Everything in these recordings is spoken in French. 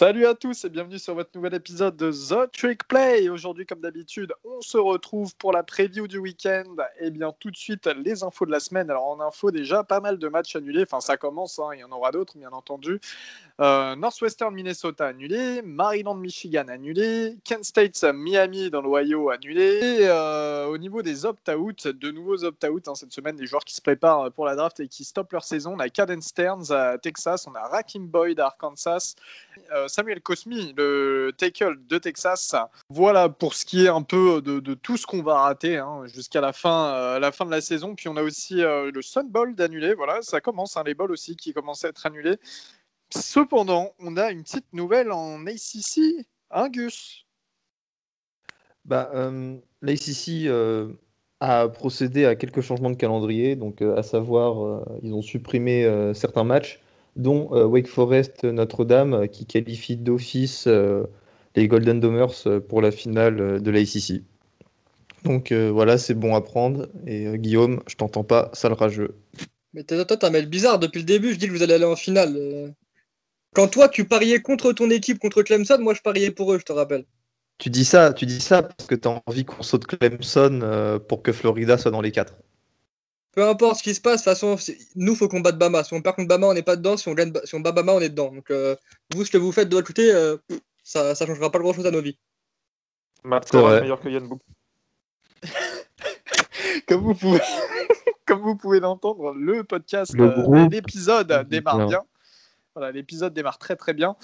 Salut à tous et bienvenue sur votre nouvel épisode de The Trick Play. Aujourd'hui, comme d'habitude, on se retrouve pour la preview du week-end. Et bien, tout de suite, les infos de la semaine. Alors, en info, déjà, pas mal de matchs annulés. Enfin, ça commence, hein, il y en aura d'autres, bien entendu. Euh, Northwestern Minnesota annulé, Maryland Michigan annulé, Kent State Miami dans l'Ohio annulé. Et euh, au niveau des opt-out, de nouveaux opt-out hein, cette semaine, des joueurs qui se préparent pour la draft et qui stoppent leur saison. On a Caden Stearns à Texas, on a Rakim Boyd à Arkansas, euh, Samuel Cosmi, le tackle de Texas. Voilà pour ce qui est un peu de, tout ce qu'on va rater hein, jusqu'à la fin, la fin de la saison. Puis on a aussi le Sun Bowl d'annulé. Voilà, ça commence, hein, les bowls aussi qui commencent à être annulés. Cependant, on a une petite nouvelle en ACC, hein, Gus bah, euh, L'ACC euh, a procédé à quelques changements de calendrier, donc euh, à savoir, euh, ils ont supprimé certains matchs, dont Wake Forest Notre-Dame, qui qualifie d'office les Golden Domers pour la finale de l'ACC. Donc voilà, c'est bon à prendre. Et Guillaume, je t'entends pas, sale rageux. Mais toi, t'as un mail bizarre depuis le début. Je dis que vous allez aller en finale. Quand toi, tu pariais contre ton équipe, contre Clemson, moi, je pariais pour eux, je te rappelle. Tu dis ça, tu dis ça parce que tu as envie qu'on saute Clemson euh, pour que Florida soit dans les quatre. Peu importe ce qui se passe, de toute façon, nous, faut qu'on batte Bama. Si on perd contre Bama, on n'est pas dedans. Si on, gagne, si on bat Bama, on est dedans. Donc, euh, vous, ce que vous faites de l'autre côté, euh, ça ne changera pas grand-chose à nos vies. Matt est meilleur que Yann Book. comme vous pouvez, comme vous pouvez l'entendre, le podcast, l'épisode démarre bien. Voilà, l'épisode démarre très très bien.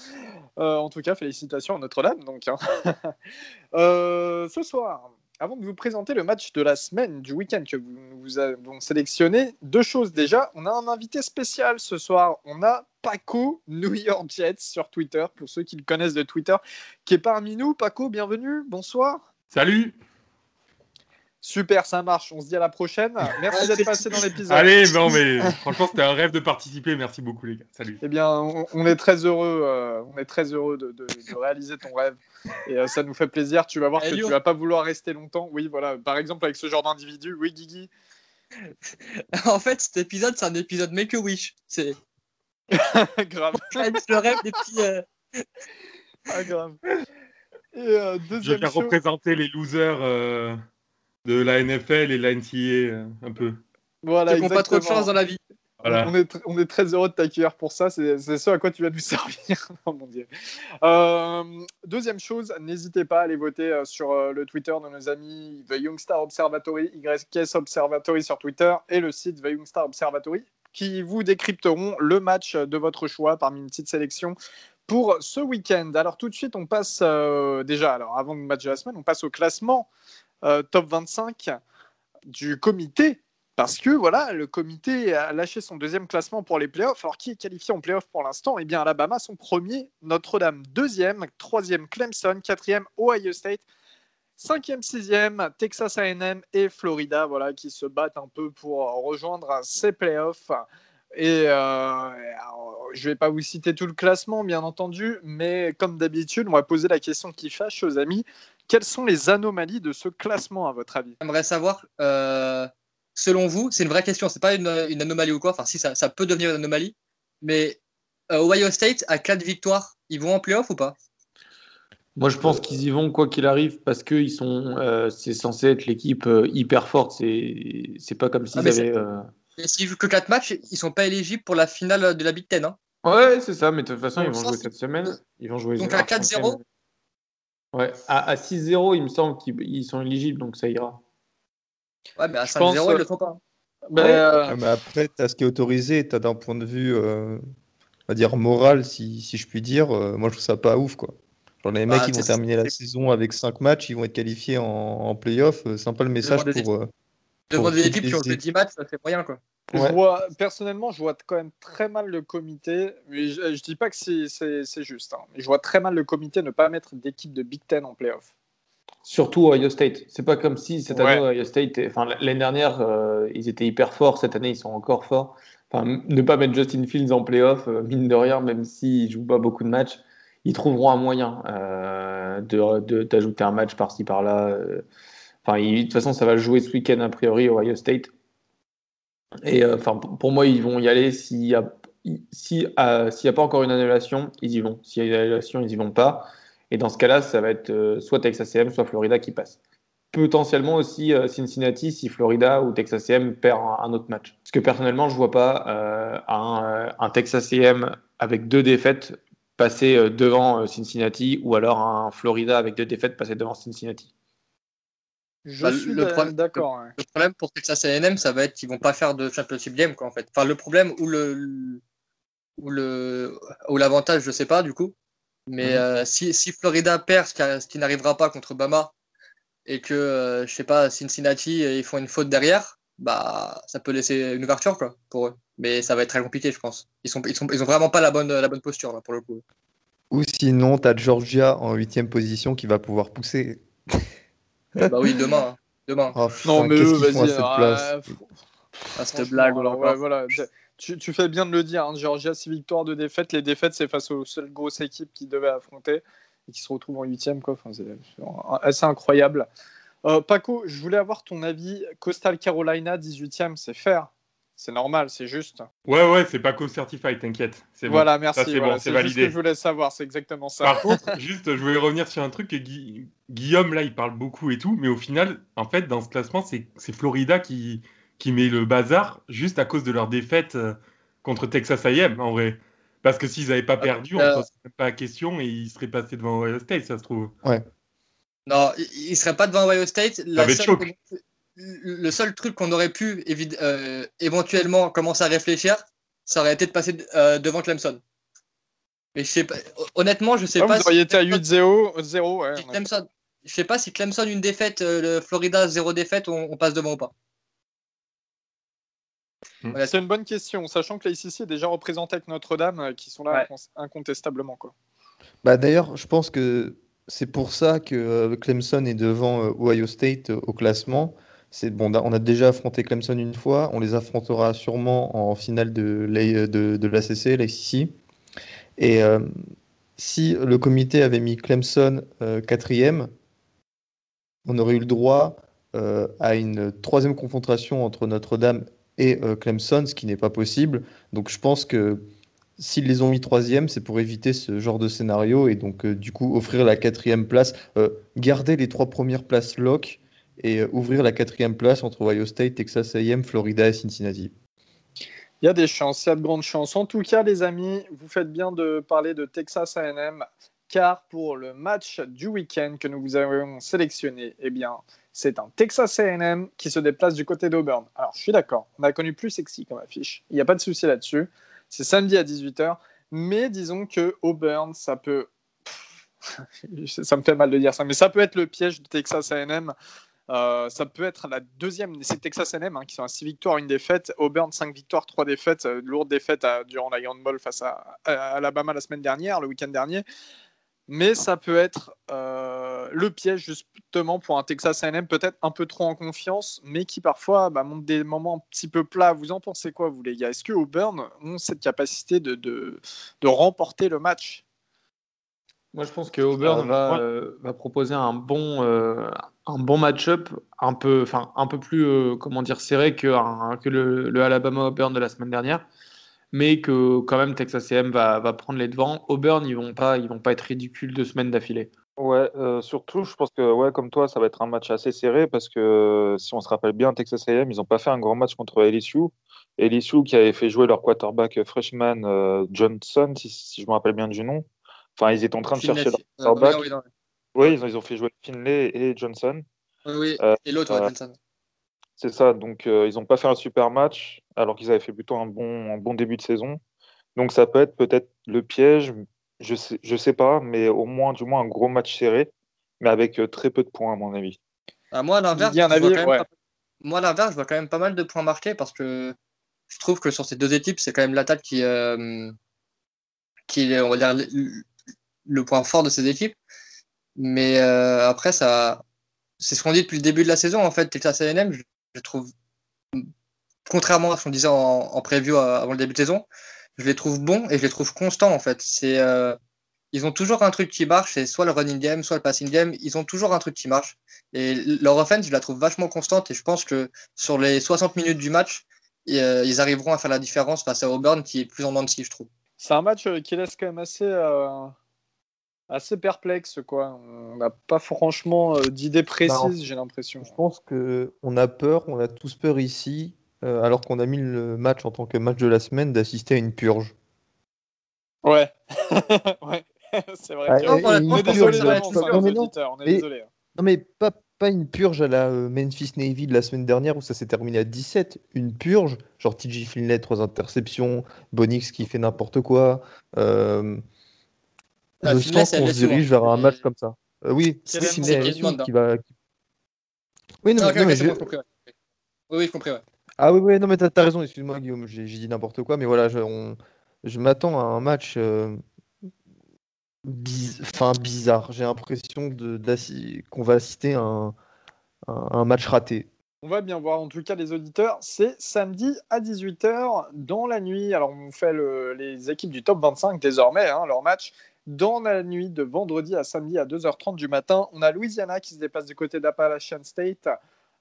Euh, en tout cas, félicitations à Notre-Dame. Donc, hein. euh, ce soir, avant de vous présenter le match de la semaine, du week-end que vous, vous avez sélectionné, deux choses déjà. On a un invité spécial ce soir. On a Paco New York Jets sur Twitter, pour ceux qui le connaissent de Twitter, qui est parmi nous. Paco, bienvenue. Bonsoir. Salut. Super, ça marche. On se dit à la prochaine. Merci d'être passé dans l'épisode. Allez, non, mais franchement, c'était un rêve de participer. Merci beaucoup, les gars. Salut. Eh bien, on, est très heureux, euh, on est très heureux de, réaliser ton rêve. Et euh, ça nous fait plaisir. Tu vas voir que tu vas pas vouloir rester longtemps. Oui, voilà. Par exemple, avec ce genre d'individu. Oui, Guigui. en fait, cet épisode, c'est un épisode Make a Wish. C'est. grave. le rêve des petits. Euh, ah, grave. Et, Je vais représenter les losers de la NFL et la NCA euh, un peu. Voilà, ils pas trop de chance dans la vie. On, est on, est très heureux de t'accueillir pour ça. C'est ce à quoi tu vas nous servir. oh mon Dieu. Euh, deuxième chose, n'hésitez pas à aller voter euh, sur le Twitter de nos amis The Youngstar Observatory, YKS Observatory sur Twitter et le site The Youngstar Observatory qui vous décrypteront le match de votre choix parmi une petite sélection pour ce week-end. Alors tout de suite, on passe déjà, alors avant le match de la semaine, on passe au classement euh, top 25 du comité. Parce que voilà, le comité a lâché son deuxième classement pour les playoffs. Alors, qui est qualifié en playoffs pour l'instant? Eh bien, Alabama, son premier, Notre-Dame, deuxième, troisième, Clemson, quatrième, Ohio State, cinquième, sixième, Texas AM et Florida, voilà, qui se battent un peu pour rejoindre ces playoffs. Et euh, je ne vais pas vous citer tout le classement, bien entendu, mais comme d'habitude, on va poser la question qui fâche aux amis. Quelles sont les anomalies de ce classement, à votre avis? J'aimerais savoir, euh, selon vous, c'est une vraie question, c'est pas une, anomalie ou quoi, enfin si, ça, peut devenir une anomalie, mais euh, Ohio State a 4 victoires, ils vont en playoff ou pas? Moi, je pense qu'ils y vont quoi qu'il arrive parce que ils sont, euh, c'est censé être l'équipe hyper forte. C'est, c'est pas comme s'ils ah, avaient. Et s'ils jouent que 4 matchs, ils sont pas éligibles pour la finale de la Big Ten. Hein ouais, c'est ça. Mais de toute façon, ils vont jouer cette semaine. Ils vont jouer. Donc à 4-0. Ouais, à, 6-0, il me semble qu'ils sont éligibles, donc ça ira. Ouais, mais à 5-0, ils le font pas. Mais, euh, mais après, tu as ce qui est autorisé, tu as d'un point de vue, euh, on va dire, moral, si, si je puis dire, euh, moi je trouve ça pas ouf, quoi. Genre, les mecs, qui bah, vont terminer la saison avec 5 matchs, ils vont être qualifiés en, en playoff, peu le message pour. Devant des équipes qui ont 10 matchs, ça fait moyen, quoi. Je vois, personnellement, je vois quand même très mal le comité, mais je, ne dis pas que c'est juste, hein, mais je vois très mal le comité ne pas mettre d'équipe de Big Ten en playoff. Surtout Ohio State. C'est pas comme si cette année, Ohio State, enfin l'année dernière, euh, ils étaient hyper forts, cette année, ils sont encore forts. Enfin, ne pas mettre Justin Fields en playoff, euh, mine de rien, même s'il joue pas beaucoup de matchs, ils trouveront un moyen euh, d'ajouter un match par-ci par-là. Enfin, de toute façon, ça va jouer ce week-end a priori Ohio State. Et euh, pour moi, ils vont y aller s'il n'y a pas encore une annulation, ils y vont. S'il y a une annulation, ils y vont pas. Et dans ce cas-là, ça va être soit Texas A&M, soit Florida qui passe potentiellement aussi euh, Cincinnati si Florida ou Texas A&M perd un, autre match. Parce que personnellement, je vois pas euh, un, euh, un, Texas A&M avec deux défaites passer devant Cincinnati ou alors un Florida avec deux défaites passer devant Cincinnati. Je bah, suis d'accord. Le problème pour Texas A&M, ça va être qu'ils vont pas faire de championship game quoi en fait. Enfin le problème ou le ou le ou l'avantage, je sais pas du coup. Mais mhm. si, si, Florida perd, ce qui n'arrivera pas contre Bama, et que, euh, je sais pas, Cincinnati, euh, ils font une faute derrière, bah, ça peut laisser une ouverture quoi, pour eux. Mais ça va être très compliqué, je pense. Ils sont, ils sont, ils ont vraiment pas la bonne, la bonne posture là, pour le coup. Ou sinon, tu as Georgia en huitième position qui va pouvoir pousser. Bah oui, demain. Hein. Demain. Oh, non, mais eux, vas-y. Ah, ah, cette blague. voilà. Tu, tu, fais bien de le dire. Hein. Georgia, 6 victoires, de défaites. Les défaites, c'est face aux seules grosses équipes qui devaient affronter et qui se retrouve en huitième. Quoi. Enfin, c'est assez incroyable. Euh, Paco, je voulais avoir ton avis. Coastal Carolina, 18e, c'est fair. C'est normal, c'est juste. Ouais, ouais, c'est Paco certified, t'inquiète. Voilà, merci. C'est bon, c'est validé. ce que je voulais savoir, c'est exactement ça. Par contre, juste, je voulais revenir sur un truc que Guillaume, là, il parle beaucoup et tout, mais au final, en fait, dans ce classement, c'est Florida qui, qui met le bazar juste à cause de leur défaite euh, contre Texas A&M, en vrai. Parce que s'ils n'avaient pas perdu, on ne euh, pas la question et ils seraient passés devant Ohio State, ça se trouve. Ouais. Non, ils ne seraient pas devant Ohio State. Le seul truc qu'on aurait pu euh, éventuellement commencer à réfléchir, ça aurait été de passer euh, devant Clemson. Mais je sais pas, honnêtement, je sais ah, pas. Vous auriez été à 8-0. 0, ouais, je sais pas si Clemson une défaite, le Florida zéro défaite, on, on passe devant ou pas. Mm. c'est une bonne question, sachant que la ICC est déjà représentée avec Notre-Dame, euh, qui sont là incontestablement. Quoi. Bah, D'ailleurs, je pense que c'est pour ça que euh, Clemson est devant euh, Ohio State au classement. C'est bon, on a déjà affronté Clemson une fois, on les affrontera sûrement en finale de, de, de l'ACC, l'ICC. Et si le comité avait mis Clemson quatrième, on aurait eu le droit à une troisième confrontation entre Notre-Dame et euh, Clemson, ce qui n'est pas possible. Donc je pense que s'ils les ont mis troisième, c'est pour éviter ce genre de scénario et donc euh, du coup offrir la quatrième place, euh, garder les trois premières places lock et ouvrir la quatrième place entre Ohio State, Texas A&M, Florida et Cincinnati. Il y a des chances, il y a de grandes chances. En tout cas, les amis, vous faites bien de parler de Texas A&M, car pour le match du week-end que nous vous avons sélectionné, eh bien, c'est un Texas AM qui se déplace du côté d'Auburn. Alors, je suis d'accord, on a connu plus sexy comme affiche, il n'y a pas de souci là-dessus. C'est samedi à 18h, mais disons que Auburn, ça peut. ça me fait mal de dire ça, mais ça peut être le piège de Texas AM. Euh, ça peut être la deuxième, c'est Texas A&M hein, qui sont à 6 victoires, une défaite. Auburn 5 victoires, 3 défaites, euh, lourde défaite durant la Grande Ball face à, Alabama la semaine dernière, le week-end dernier mais ça peut être euh, le piège justement pour un Texas A&M peut-être un peu trop en confiance, mais qui parfois bah, montre des moments un petit peu plats. Vous en pensez quoi, vous les gars? Est-ce que Auburn ont cette capacité de, de remporter le match? Moi, je pense que Auburn va, euh, va, proposer un bon, euh, un bon match-up, un peu, enfin, un peu plus comment dire serré que, que le, le Alabama Auburn de la semaine dernière mais que quand même Texas A&M va, va, prendre les devants. Auburn, ils vont pas, ils vont pas être ridicules deux semaines d'affilée. Ouais, euh, surtout, je pense que ouais, comme toi, ça va être un match assez serré parce que euh, si on se rappelle bien, Texas A&M, ils n'ont pas fait un grand match contre LSU. LSU qui avait fait jouer leur quarterback freshman euh, Johnson, si, je me rappelle bien du nom. Enfin, ils étaient en train de chercher leur quarterback. oui, ils, ont, ils ont fait jouer Finlay et Johnson. Oui, et l'autre, Johnson. C'est ça. Donc, ils n'ont pas fait un super match alors qu'ils avaient fait plutôt un bon, un bon début de saison. Donc, ça peut être peut-être le piège, je sais, je sais pas, mais au moins, du moins, un gros match serré, mais avec euh, très peu de points, à mon avis. Ah, moi, à l'inverse, je, moi, l'inverse, je vois quand même pas mal de points marqués parce que je trouve que sur ces deux équipes, c'est quand même l'attaque qui, euh, qui est, on va dire, le, point fort de ces équipes. Mais euh, après, ça, c'est ce qu'on dit depuis le début de la saison. En fait, Texas A&M, je, je trouve, contrairement à ce qu'on disait en, en preview avant le début de saison, je les trouve bons et je les trouve constants en fait. C'est euh, ils ont toujours un truc qui marche, c'est soit le running game, soit le passing game. Ils ont toujours un truc qui marche. Et leur offense, je la trouve vachement constante. Et je pense que sur les 60 minutes du match, ils arriveront à faire la différence face à Auburn qui est plus en dents je trouve. C'est un match qui laisse quand même assez, assez perplexe. Quoi. On n'a pas franchement d'idées bah, précises, j'ai l'impression. Je pense qu'on a peur, on a tous peur ici, alors qu'on a mis le match en tant que match de la semaine, d'assister à une purge. Ouais, ouais. c'est vrai. Ah, on, est désolé, on est désolé. Non, mais pas, pas une purge à la euh, Memphis Navy de la semaine dernière où ça s'est terminé à 17. Une purge, genre TJ Finlay, trois interceptions, Bonix qui fait n'importe quoi. Euh... Ah, je sens qu'on se dirige vers un match comme ça. Euh, oui, c'est Finlay qui va. Oui, non, mais, je... Oui, je compris, ouais. Ah oui, oui, non, mais t'as as raison, excuse-moi Guillaume, j'ai dit n'importe quoi, mais voilà, je, je m'attends à un match euh, enfin, bizarre. J'ai l'impression qu'on va assister à un, un, match raté. On va bien voir, en tout cas, les auditeurs. C'est samedi à 18h dans la nuit. Alors, on fait les équipes du top 25 désormais, hein, leur match. Dans la nuit de vendredi à samedi à 2h30 du matin, on a Louisiana qui se dépasse du côté d'Appalachian State.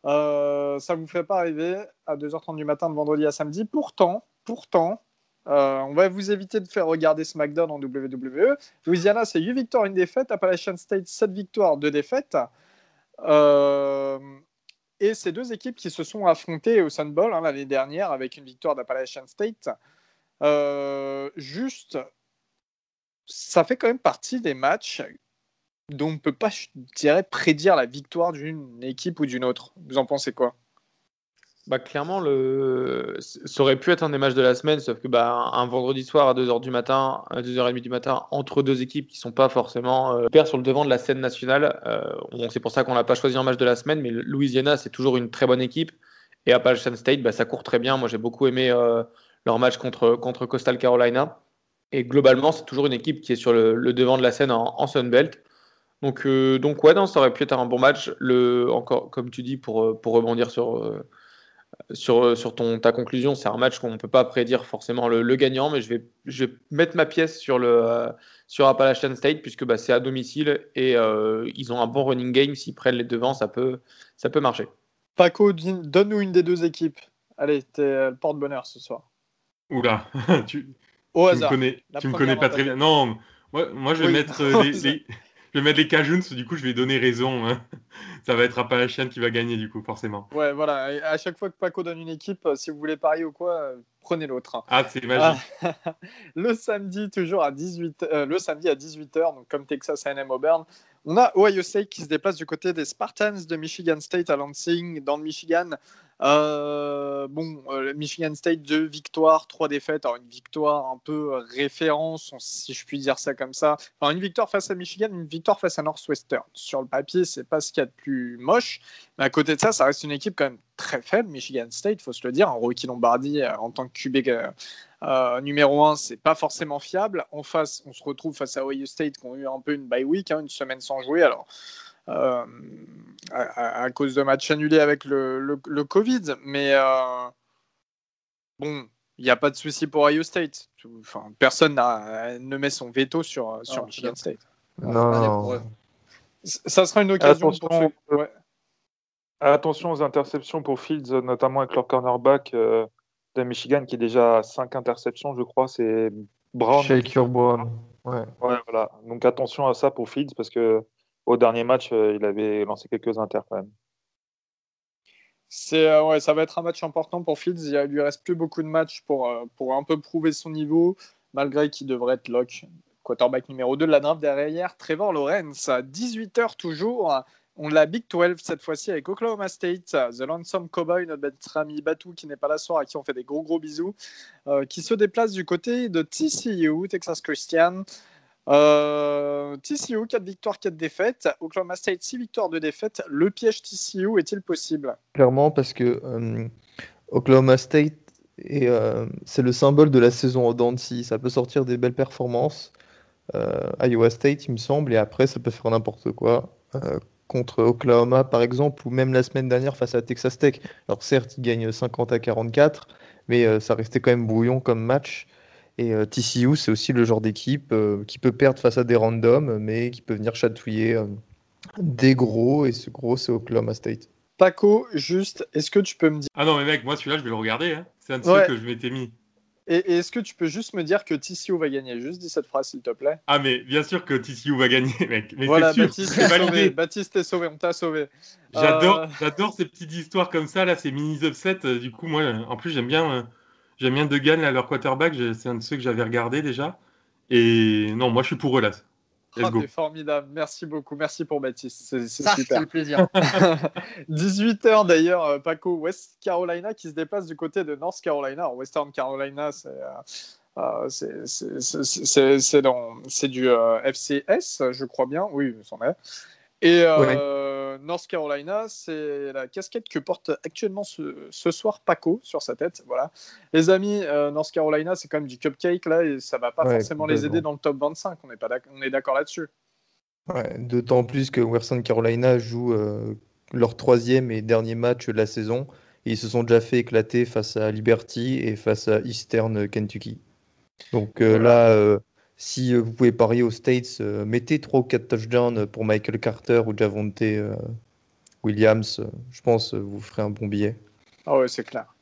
Euh, ça ne vous fait pas arriver à 2h30 du matin de vendredi à samedi. Pourtant, pourtant, euh, on va vous éviter de faire regarder SmackDown en WWE. Louisiana, c'est 8 victoires, une défaite. Appalachian State, 7 victoires, 2 défaites. Euh, et ces deux équipes qui se sont affrontées au Sun Bowl hein, l'année dernière avec une victoire d'Appalachian State. Juste, ça fait quand même partie des matchs dont on ne peut pas, je dirais, prédire la victoire d'une équipe ou d'une autre. Vous en pensez quoi? Bah, clairement, ça aurait pu être un des matchs de la semaine, sauf que bah, un vendredi soir à 2h du matin, à 2h30 du matin, entre deux équipes qui sont pas forcément euh, sur le devant de la scène nationale. Euh, c'est pour ça qu'on n'a pas choisi un match de la semaine, mais Louisiana, c'est toujours une très bonne équipe. Et Appalachian State, bah, ça court très bien. Moi, j'ai beaucoup aimé euh, leur match contre, contre Coastal Carolina. Et globalement, c'est toujours une équipe qui est sur le, devant de la scène en, en Sunbelt. Donc, euh, donc ouais, non, ça aurait pu être un bon match. Le, encore, comme tu dis, pour, pour rebondir sur sur, sur ton, ta conclusion, c'est un match qu'on ne peut pas prédire forcément le, gagnant, mais je vais, je vais mettre ma pièce sur, le, euh, sur Appalachian State puisque bah, c'est à domicile et euh, ils ont un bon running game. S'ils prennent les devants, ça peut, ça peut marcher. Paco, donne-nous une des deux équipes. Allez, t'es le porte-bonheur ce soir. Oula, tu, Au hasard. Me connais, tu me connais pas très bien. Non, moi, moi je vais mettre les, je vais mettre les Cajuns, du coup, je vais donner raison. Hein. Ça va être Appalachian qui va gagner, du coup, forcément. Ouais, voilà. à chaque fois que Paco donne une équipe, euh, si vous voulez parier ou quoi, euh, prenez l'autre. Hein. Ah, c'est magique. le samedi, toujours à 18 euh, le samedi à 18h, donc comme Texas A&M Auburn, on a Ohio State qui se déplace du côté des Spartans de Michigan State à Lansing, dans le Michigan. Euh, bon, euh, Michigan State, deux victoires, trois défaites. Alors, une victoire un peu référence, si je puis dire ça comme ça. Enfin, une victoire face à Michigan, une victoire face à Northwestern. Sur le papier, c'est pas ce qu'il y a de plus moche. Mais à côté de ça, ça reste une équipe quand même très faible. Michigan State, faut se le dire. Un Rocky Lombardi euh, en tant que QB numéro 1, c'est pas forcément fiable. En face, on se retrouve face à Ohio State qui ont eu un peu une bye week, hein, une semaine sans jouer. Alors, euh, à, cause de matchs annulés avec le, le, Covid. Mais euh, bon, il n'y a pas de souci pour Ohio State. Enfin, personne ne met son veto sur, sur Michigan State. Non. Ça sera une occasion attention, pour ouais. Attention aux interceptions pour Fields, notamment avec leur cornerback euh, de Michigan qui est déjà à 5 interceptions, je crois. C'est Brown. Shake your Ouais. ouais. voilà. Donc attention à ça pour Fields parce que au dernier match, euh, il avait lancé quelques inters quand même. C'est, euh, ouais, ça va être un match important pour Fields. Il, lui reste plus beaucoup de matchs pour, euh, pour un peu prouver son niveau, malgré qu'il devrait être lock. Quarterback numéro 2 de la draft derrière, Trevor Lawrence, à 18h toujours. On l'a Big 12 cette fois-ci avec Oklahoma State, The Lonesome Cowboy, notre ami Batou qui n'est pas là ce soir, à qui on fait des gros gros bisous, qui se déplace du côté de TCU, Texas Christian. Euh, TCU, 4 victoires, 4 défaites. Oklahoma State, 6 victoires, 2 défaites. Le piège TCU est-il possible? Clairement, parce que euh, Oklahoma State, euh, c'est le symbole de la saison au Dancy. Ça peut sortir des belles performances. Iowa State, il me semble, et après, ça peut faire n'importe quoi. contre Oklahoma, par exemple, ou même la semaine dernière face à Texas Tech. Alors, certes, ils gagnent 50 à 44, mais ça restait quand même brouillon comme match. Et euh, TCU, c'est aussi le genre d'équipe euh, qui peut perdre face à des randoms, mais qui peut venir chatouiller euh, des gros, et ce gros, c'est Oklahoma State. Paco, juste, est-ce que tu peux me dire. Ah non, mais mec, moi celui-là, je vais le regarder. Hein. C'est un de ceux que je m'étais mis. Et, est-ce que tu peux juste me dire que TCU va gagner? Juste dis cette phrase, s'il te plaît. Ah, mais bien sûr que TCU va gagner, mec. Mais voilà, Baptiste est sauvé. Baptiste est sauvé, on t'a sauvé. J'adore, euh, j'adore ces petites histoires comme ça, là, ces mini upsets. Euh, du coup, moi, en plus, j'aime bien, euh, j'aime bien Degan, à leur quarterback. C'est un de ceux que j'avais regardé déjà. Et non, moi, je suis pour eux, là. Oh, formidable. Merci beaucoup. Merci pour Baptiste. C'est super. le plaisir. 18h d'ailleurs, euh, Paco, West Carolina qui se déplace du côté de North Carolina. Western Carolina, c'est. Euh, euh c'est du euh, FCS, je crois bien. Oui, c'en est. Et euh, North Carolina, c'est la casquette que porte actuellement ce, soir Paco sur sa tête. Voilà. Les amis, euh, North Carolina, c'est quand même du cupcake là et ça va pas forcément les aider dans le top 25. On est, pas on est d'accord là-dessus. D'autant plus que Western Carolina joue euh, leur troisième et dernier match de la saison. Et ils se sont déjà fait éclater face à Liberty et face à Eastern Kentucky. Donc là, si euh, vous pouvez parier aux States, euh, mettez 3 ou 4 touchdowns pour Michael Carter ou Javonte euh, Williams. je pense vous ferez un bon billet. Ah ouais, c'est clair.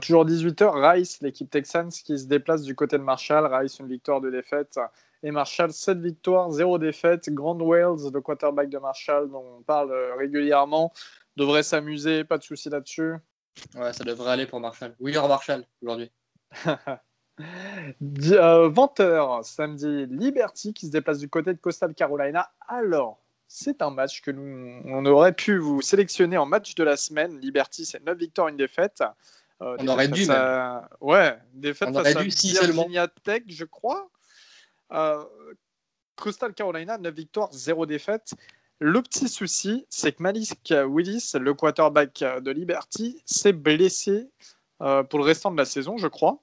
toujours 18h, Rice, l'équipe Texans qui se déplace du côté de Marshall. Rice, une victoire, de défaite. Et Marshall, 7 victoires, 0 défaite. Grand Wales, le quarterback de Marshall, dont on parle régulièrement, devrait s'amuser, pas de souci là-dessus. Ouais, ça devrait aller pour Marshall. Oui, Marshall aujourd'hui. 20h, euh, samedi, Liberty qui se déplace du côté de Coastal Carolina. Alors, c'est un match que nous on aurait pu vous sélectionner en match de la semaine. Liberty, c'est 9 victoires, une défaite. Euh, on aurait dû. Ouais, défaite on face à Virginia Tech, je crois. Euh, Coastal Carolina, 9 victoires, 0 défaite. Le petit souci, c'est que Malik Willis, le quarterback de Liberty, s'est blessé pour le restant de la saison, je crois.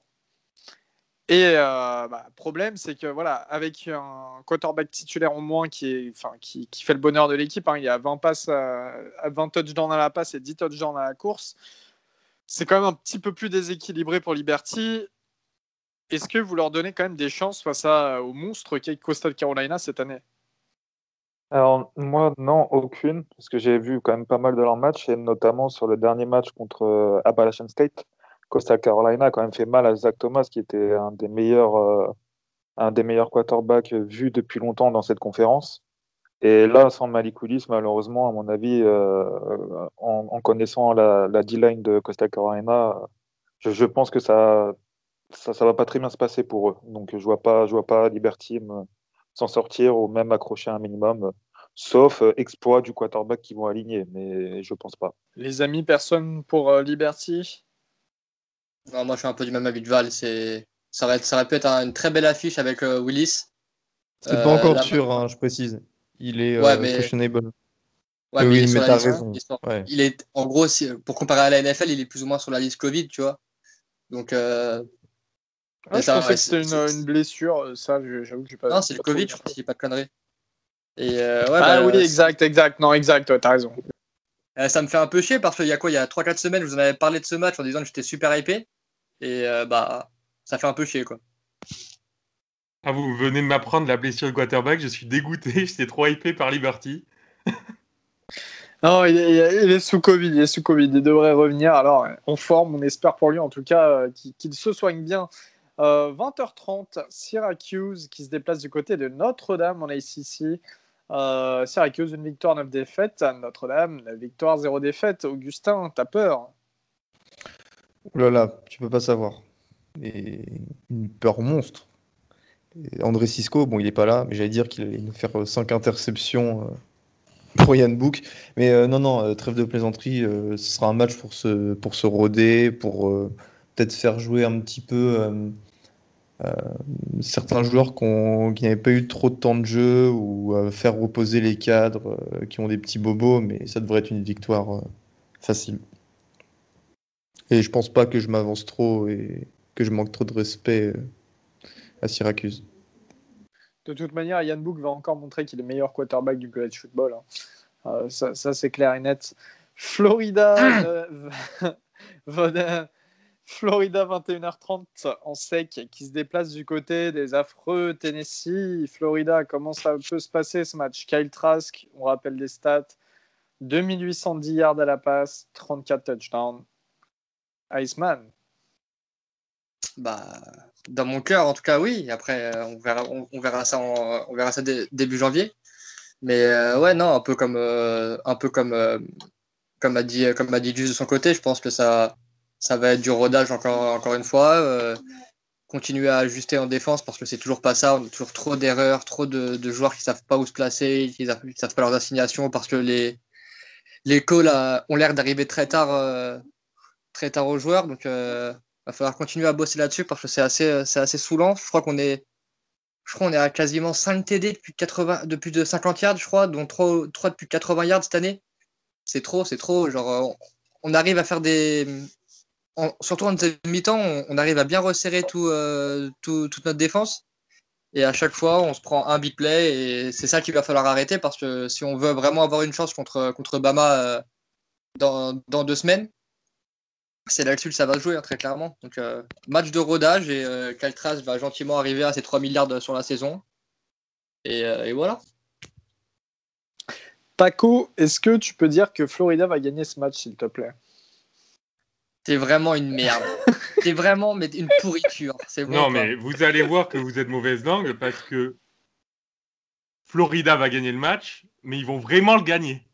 Et euh, bah, problème, c'est que voilà, avec un quarterback titulaire en moins qui, est, qui, fait le bonheur de l'équipe, hein, il y a 20 passes, à, 20 touchdowns à la passe et 10 touchdowns à la course. C'est quand même un petit peu plus déséquilibré pour Liberty. Est-ce que vous leur donnez quand même des chances face à, au monstre qu'est Coastal Carolina cette année? Alors moi non aucune parce que j'ai vu quand même pas mal de leurs matchs et notamment sur le dernier match contre euh, Appalachian State Costa Carolina a quand même fait mal à Zach Thomas, qui était un des meilleurs, euh, un des meilleurs quarterbacks vus depuis longtemps dans cette conférence. Et là, sans Malik malheureusement, à mon avis, euh, en, connaissant la, D-line de Costa Carolina, je, pense que ça, ça, ça, va pas très bien se passer pour eux. Donc, je vois pas, je vois pas Liberty s'en sortir ou même accrocher un minimum, sauf euh, exploit du quarterback qui vont aligner, mais je pense pas. Les amis, personne pour Liberty? Moi, je suis un peu du même avis de Val. C'est... Ça, aurait, ça aurait pu être une très belle affiche avec euh, Willis. C'est pas encore euh, sûr, hein, je précise. Il est ouais, mais... questionable. Ouais, mais il, est raison. il est, en gros, pour comparer à la NFL, il est plus ou moins sur la liste Covid, tu vois. Donc. Euh... Ah, je pensais que c'était une, une, blessure, ça, j'avoue que j'ai pas. Non, c'est le Covid, je crois qu'il pas de conneries. Et euh, ouais, ah bah, oui, exact, exact. Non, exact, t'as raison. Ça me fait un peu chier parce qu'il y a quoi Il y a 3-4 semaines, je vous en avais parlé de ce match en disant que j'étais super hypé. Et euh, bah, ça fait un peu chier, quoi. Ah, vous venez de m'apprendre la blessure de quarterback, je suis dégoûté, j'étais trop hypé par Liberty. non, il est, sous Covid, il est sous Covid, il devrait revenir. Alors, on forme, on espère pour lui en tout cas euh, qu'il se soigne bien. 20h30, euh, Syracuse qui se déplace du côté de Notre-Dame en ACC. Syracuse, une victoire, 9 défaites. Notre-Dame, la victoire, 0 défaite. Augustin, t'as peur Oh là là, tu peux pas savoir. Et une peur monstre. André Cisco, bon, il est pas là, mais j'allais dire qu'il allait nous faire 5 interceptions euh, pour Yann Book. Mais euh, non, non, euh, trêve de plaisanterie, ce sera un match pour se, pour se roder, pour peut-être faire jouer un petit peu certains joueurs qui n'avaient pas eu trop de temps de jeu ou faire reposer les cadres qui ont des petits bobos, mais ça devrait être une victoire facile. Et je pense pas que je m'avance trop et que je manque trop de respect euh, à Syracuse. De toute manière, Yann Book va encore montrer qu'il est le meilleur quarterback du college football. Hein. Euh, ça, c'est clair et net. Florida, euh, Florida 21h30 en sec qui se déplace du côté des affreux Tennessee. Florida, comment ça peut se passer ce match? Kyle Trask, on rappelle les stats 2810 yards à la passe, 34 touchdowns. Iceman, Bah, dans mon cœur, en tout cas, oui. Après, on verra, on, verra ça, on verra ça début janvier. Mais ouais, non, un peu comme, un peu comme, comme a dit, comme a dit Jules de son côté. Je pense que ça, ça va être du rodage encore, encore une fois continuer à ajuster en défense parce que c'est toujours pas ça. On a toujours trop d'erreurs, trop de, joueurs qui savent pas où se placer, qui, ne savent pas leurs assignations parce que les, les calls ont l'air d'arriver très tard, euh, très tard aux joueurs. Donc, euh, va falloir continuer à bosser là-dessus parce que c'est assez, c'est assez saoulant. Je crois qu'on est, je crois on est à quasiment 5 TD depuis, 80, depuis de 50 yards, je crois, dont 3, 3 depuis 80 yards cette année. C'est trop, c'est trop. Genre, on arrive à faire des, surtout en deuxième mi-temps, on, arrive à bien resserrer euh, tout, toute notre défense. Et à chaque fois, on se prend un big play. Et c'est ça qu'il va falloir arrêter parce que si on veut vraiment avoir une chance contre, contre Bama euh, dans, deux semaines, c'est là-dessus que ça va jouer, hein, très clairement. Donc, euh, match de rodage et Caltras va gentiment arriver à ses 3 milliards sur la saison. Et, et voilà. Paco, est-ce que tu peux dire que Florida va gagner ce match, s'il te plaît? T'es vraiment une merde. T'es vraiment mais une pourriture. non, mais vous allez voir que vous êtes mauvaise langue parce que Florida va gagner le match, mais ils vont vraiment le gagner.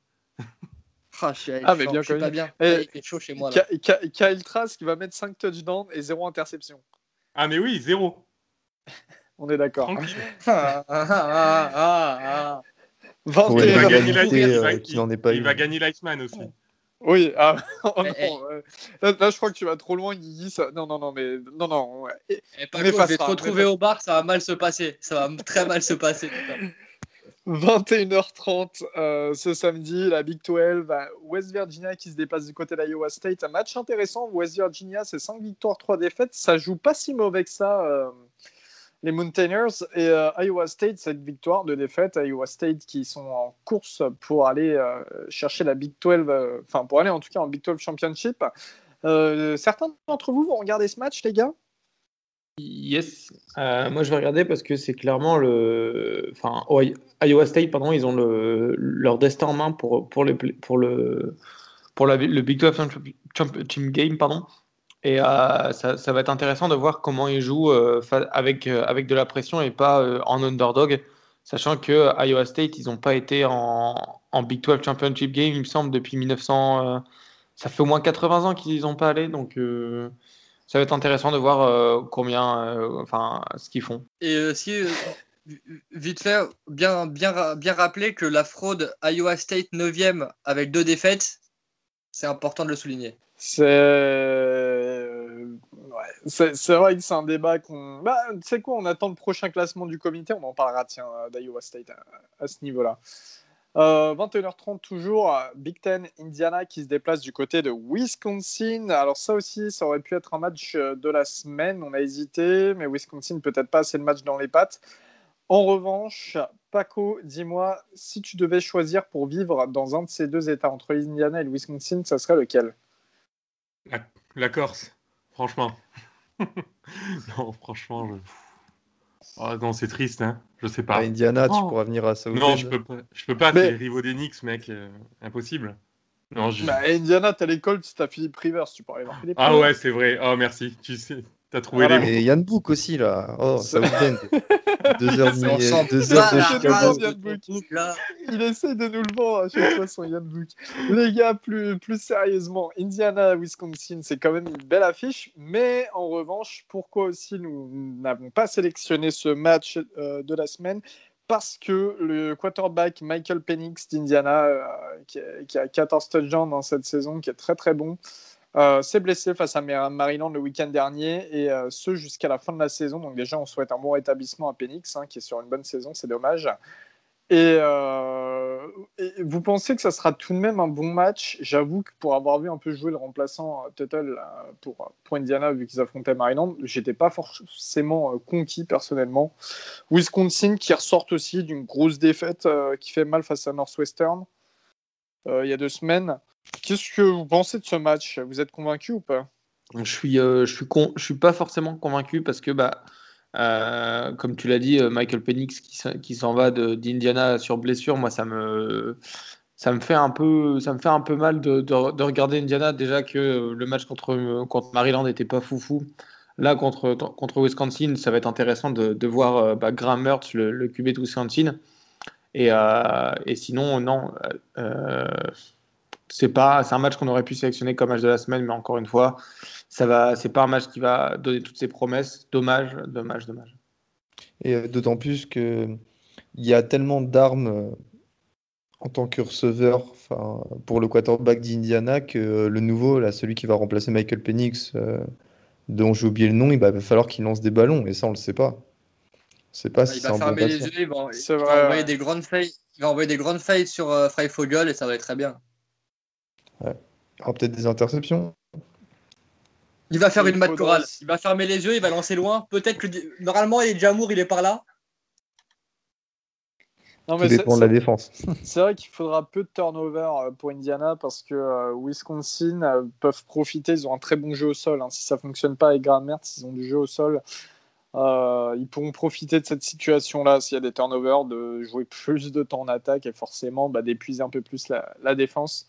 Ah, je suis, ah, mais bien pas bien. Eh, il chaud chez moi. Là. Kyle Trask qui va mettre 5 touchdowns et 0 interception. Ah, mais oui, 0. On est d'accord. ah, ah, ah, il va gagner il va gagner l'Iceman aussi. Oui, ah, oh non, là, je crois que tu vas trop loin, Guigui. Ça... Non, non, non, mais non, non. Et, pas je vais te retrouver au bar, ça va mal se passer. Ça va très mal se passer. 21h30 euh, ce samedi, la Big 12, West Virginia qui se dépasse du côté d'Iowa State. Un match intéressant. West Virginia, c'est 5 victoires, 3 défaites. Ça joue pas si mauvais que ça. Euh, les Mountaineers et euh, Iowa State, cette victoire de défaite, Iowa State qui sont en course pour aller euh, chercher la Big 12, euh, enfin pour aller en tout cas en Big 12 Championship. certains d'entre vous vont regarder ce match, les gars? Yes, moi je vais regarder parce que c'est clairement le, enfin Iowa State, pardon, ils ont le... leur destin en main pour pour, pour le pour le Big 12 Championship Game, pardon. Et euh, ça, va être intéressant de voir comment ils jouent euh, avec, euh, avec de la pression et pas en underdog, sachant que Iowa State, ils n'ont pas été en, Big 12 Championship Game, il me semble, depuis 1900. ça fait au moins 80 ans qu'ils n'y ont pas allé, donc ça va être intéressant de voir combien, enfin, ce qu'ils font. Et si, vite fait, bien, bien, bien rappeler que la fraude Iowa State 9e avec deux défaites, c'est important de le souligner. C'est c'est vrai que c'est un débat qu'on. Bah, quoi, on attend le prochain classement du comité, on en parlera, tiens, d'Iowa State à, ce niveau-là. 21h30 euh, toujours, Big Ten Indiana qui se déplace du côté de Wisconsin. Alors ça aussi, ça aurait pu être un match euh, de la semaine, on a hésité, mais Wisconsin peut-être pas assez le match dans les pattes. En revanche, Paco, dis-moi, si tu devais choisir pour vivre dans un de ces deux États, entre Indiana et le Wisconsin, ça serait lequel? La Corse. Franchement. non, franchement, je... Oh, non, c'est triste, hein. Je sais pas. À Indiana, tu oh. pourras venir à South Non, je peux pas. Je peux pas. Mais... C'est rivaux d'Enix, mec. Euh, impossible. Non, je... bah, Indiana, t'as l'école, t'as Philippe Rivers, tu pourrais aller voir Philippe. Ah ouais, c'est vrai. Oh, merci. Tu sais, T'as trouvé les mots. Et Yann Book aussi, là. Oh, ça vous donne. deux heures, deux heures de Chicago. Il essaie de nous le vendre à chaque fois, son Yann Book. Les gars, plus, plus sérieusement, Indiana, Wisconsin, c'est quand même une belle affiche. Mais en revanche, pourquoi aussi nous n'avons pas sélectionné ce match euh, de la semaine? Parce que le quarterback Michael Penix d'Indiana, euh, qui, qui, a 14 touchdowns dans cette saison, qui est très très bon, euh, s'est blessé face à Maryland le week-end dernier et euh, ce jusqu'à la fin de la saison. Donc déjà, on souhaite un bon rétablissement à Penix, hein, qui est sur une bonne saison, c'est dommage. Euh, et, vous pensez que ça sera tout de même un bon match? J'avoue que pour avoir vu un peu jouer le remplaçant Tuttle pour, pour Indiana, vu qu'ils affrontaient Maryland, j'étais pas forcément conquis personnellement. Wisconsin qui ressort aussi d'une grosse défaite qui fait mal face à Northwestern il y a deux semaines. Qu'est-ce que vous pensez de ce match? Vous êtes convaincu ou pas? Je suis, euh, je suis je suis pas forcément convaincu parce que bah, euh, comme tu l'as dit, euh, Michael Penix qui, s'en va d'Indiana sur blessure, moi ça me ça me fait un peu ça me fait un peu mal de, de, regarder Indiana déjà que le match contre contre Maryland n'était pas foufou. Là, contre, contre Wisconsin, ça va être intéressant de, voir bah, Graham Mertz, le, le QB de Wisconsin. Et, et sinon, non, c'est pas, c'est un match qu'on aurait pu sélectionner comme match de la semaine, mais encore une fois, ça va, c'est pas un match qui va donner toutes ses promesses. Dommage, dommage, dommage. Et euh, d'autant plus que il y a tellement d'armes euh, en tant que receveur pour le quarterback d'Indiana que euh, le nouveau, là, celui qui va remplacer Michael Penix, dont j'ai oublié le nom, il va falloir qu'il lance des ballons. Et ça, on le sait pas. C'est pas si il va fermer les yeux, il va, envoyer des grandes failles, il va envoyer des grandes failles sur euh, Fogel et ça va être très bien. Ouais. Il y aura peut-être des interceptions. Il va faire une mat chorale. Il va fermer les yeux, il va lancer loin. Peut-être que normalement, il est Jamour, il est par là. Non, mais dépend de la défense. C'est vrai qu'il faudra peu de turnover euh, pour Indiana parce que euh, Wisconsin euh, peuvent profiter. Ils ont un très bon jeu au sol. Hein. Si ça fonctionne pas avec Mertz, ils ont du jeu au sol. ils pourront profiter de cette situation-là s'il y a des turnovers, de jouer plus de temps en attaque et forcément bah, d'épuiser un peu plus la défense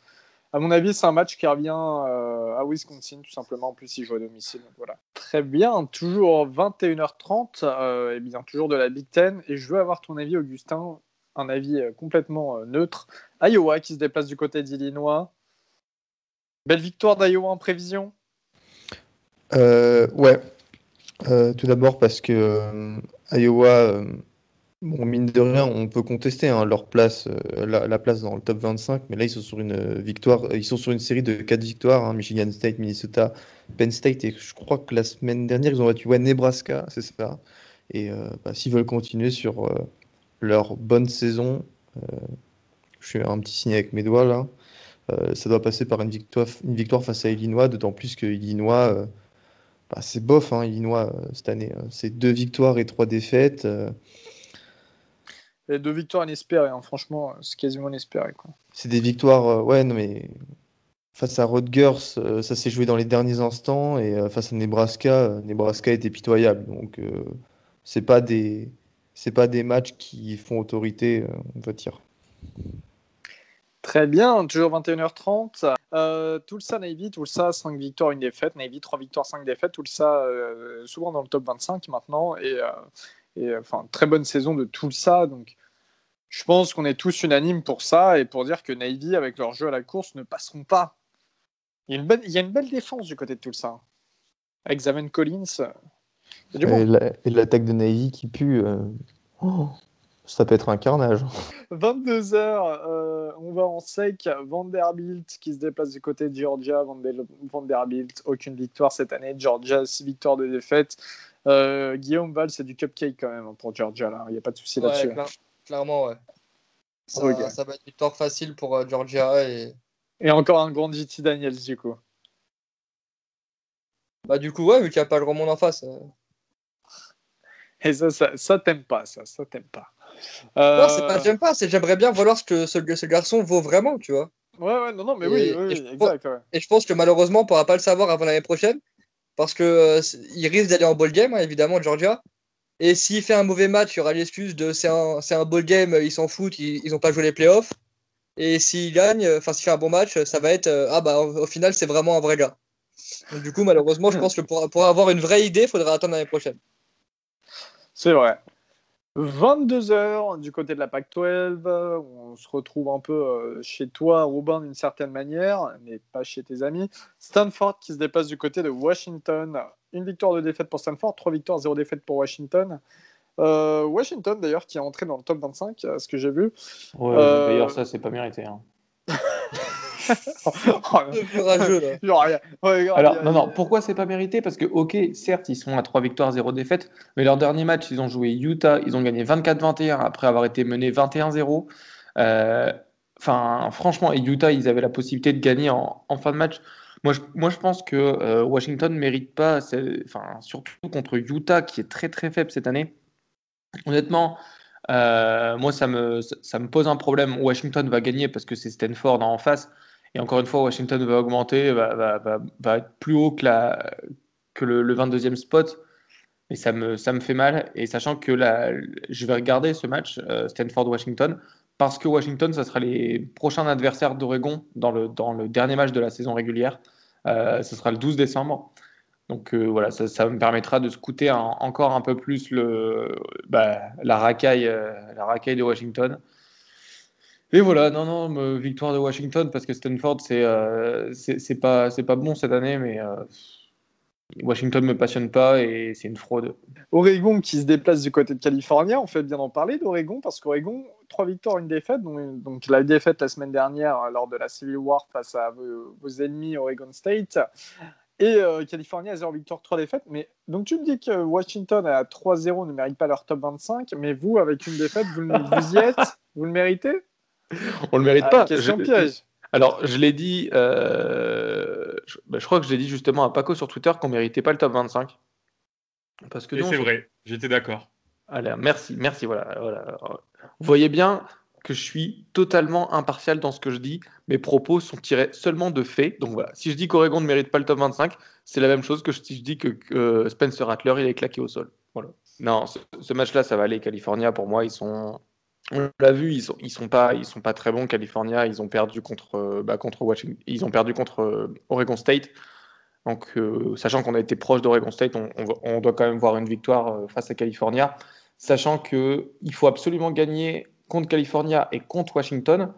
à mon avis, c'est un match qui revient euh, à Wisconsin, tout simplement. En plus, il joue à domicile. voilà. Très bien, toujours 21h30, euh, et bien toujours de la Big Ten. Et je veux avoir ton avis, Augustin, un avis euh, complètement neutre. Iowa qui se déplace du côté d'Illinois. Belle victoire d'Iowa en prévision Ouais. tout d'abord parce que Iowa Bon, mine de rien, on peut contester hein, leur place, euh, la, place dans le top 25, mais là ils sont sur une euh, victoire, euh, ils sont sur une série de 4 victoires, hein, Michigan State, Minnesota, Penn State, et je crois que la semaine dernière ils ont battu Nebraska, c'est ça. Et bah, s'ils veulent continuer sur leur bonne saison, je fais un petit signe avec mes doigts là, ça doit passer par une victoire, une victoire face à Illinois, d'autant plus que Illinois, bah, c'est bof, hein, Illinois cette année, c'est deux victoires et trois défaites. Les deux victoires inespérées, hein. franchement, c'est quasiment inespéré. C'est des victoires, euh, ouais, non mais face à Rutgers, euh, ça s'est joué dans les derniers instants, et euh, face à Nebraska, Nebraska était pitoyable. Donc, c'est pas des c'est pas des matchs qui font autorité, on va dire. Très bien, toujours 21h30. Euh, Tulsa Navy, Tulsa 5 victoires, 1 défaite, Navy 3 victoires, 5 défaites, Tulsa souvent dans le top 25 maintenant et et enfin, très bonne saison de tout ça. Donc, je pense qu'on est tous unanimes pour ça et pour dire que Navy, avec leur jeu à la course, ne passeront pas. Il y a une, belle, il y a une belle défense du côté de tout ça. Avec Zaven Collins. Et l'attaque de Navy qui pue. Euh, oh, ça peut être un carnage. 22h, euh, on va en sec. Vanderbilt qui se déplace du côté de Georgia. Vanderbilt, aucune victoire cette année. Georgia, 6 victoires de défaite. Euh, Guillaume Val, c'est du cupcake quand même pour Georgia. Il n'y a pas de souci là-dessus. clairement, ouais. Ça, va être une victoire facile pour euh, Georgia. Et... et encore un grand JT Daniels, du coup. Bah, du coup, ouais, vu qu'il n'y a pas le grand monde en face. Euh. Et ça, ça, ça t'aime pas, ça, ça t'aime pas. Non, c'est pas j'aime pas, c'est j'aimerais bien voir ce que ce, ce, garçon vaut vraiment, tu vois. Ouais, ouais, non, non, mais oui, oui, exact. Et je pense que malheureusement, on pourra pas le savoir avant l'année prochaine parce qu'il euh, risque d'aller en ball game, hein, évidemment, Georgia. Et s'il fait un mauvais match, il y aura l'excuse de c'est un, un ball game, ils s'en foutent, ils n'ont pas joué les playoffs. Et s'il gagne, euh, enfin s'il fait un bon match, ça va être euh, ah bah au, final c'est vraiment un vrai gars. du coup malheureusement je pense que pour, pour avoir une vraie idée, il faudra attendre l'année prochaine. C'est vrai. 22h du côté de la PAC 12. On se retrouve un peu euh, chez toi, Robin, d'une certaine manière, mais pas chez tes amis. Stanford qui se déplace du côté de Washington. Une victoire de défaite pour Stanford, trois victoires, zéro défaite pour Washington. Euh, Washington, d'ailleurs, qui est entré dans le top 25, à ce que j'ai vu. Ouais, d'ailleurs, ça, c'est pas mérité. Hein. Alors, non, non, pourquoi c'est pas mérité? Parce que, ok, certes, ils sont à 3 victoires, 0 défaites, mais leur dernier match, ils ont joué Utah, ils ont gagné 24-21 après avoir été menés 21-0. Euh, enfin, franchement, et Utah, ils avaient la possibilité de gagner en, fin de match. Moi, je, moi, je pense que euh, Washington ne mérite pas, enfin, surtout contre Utah, qui est très très faible cette année. Honnêtement, euh, moi, ça me, ça me pose un problème. Washington va gagner parce que c'est Stanford en face. Et encore une fois, Washington va augmenter, va, être plus haut que, le, le, 22e spot. Et ça me, fait mal. Et sachant que je vais regarder ce match, euh, Stanford-Washington, parce que Washington, ça sera les prochains adversaires d'Oregon dans le, dernier match de la saison régulière. Euh, sera le 12 décembre. Donc voilà, ça, me permettra de scouter encore un peu plus bah, la, racaille, la racaille de Washington. Et voilà, non, non, victoire de Washington parce que Stanford, c'est c'est pas, pas bon cette année, mais Washington me passionne pas et c'est une fraude. Oregon qui se déplace du côté de Californie, on fait bien en parler d'Oregon parce qu'Oregon, trois victoires, une défaite. Donc, donc, la défaite la semaine dernière lors de la Civil War face à vos, ennemis Oregon State. Et euh, Californie a zéro victoire, trois défaites. Mais donc tu me dis que Washington à 3-0 ne mérite pas leur top 25, mais vous, avec une défaite, vous, vous y êtes Vous le méritez? On le mérite ah, pas. Question piège. Alors, je l'ai dit, euh, bah, je, crois que je l'ai dit justement à Paco sur Twitter qu'on méritait pas le top 25. Parce que c'est vrai, j'étais d'accord. Allez, merci, merci. Voilà, voilà. Vous voyez bien que je suis totalement impartial dans ce que je dis. Mes propos sont tirés seulement de faits. Donc voilà, si je dis qu'Oregon ne mérite pas le top 25, c'est la même chose que si je dis que, Spencer Rattler il est claqué au sol. Voilà. Non, ce, ce match-là, ça va aller. California, pour moi, ils sont, on l'a vu, ils sont, sont pas, ils sont pas très bons. California, ils ont perdu contre, euh, bah, Washington, ils ont perdu contre euh, Oregon State. Donc, euh, sachant qu'on a été proche d'Oregon State, on, doit quand même voir une victoire face à California. Sachant que il faut absolument gagner contre California et contre Washington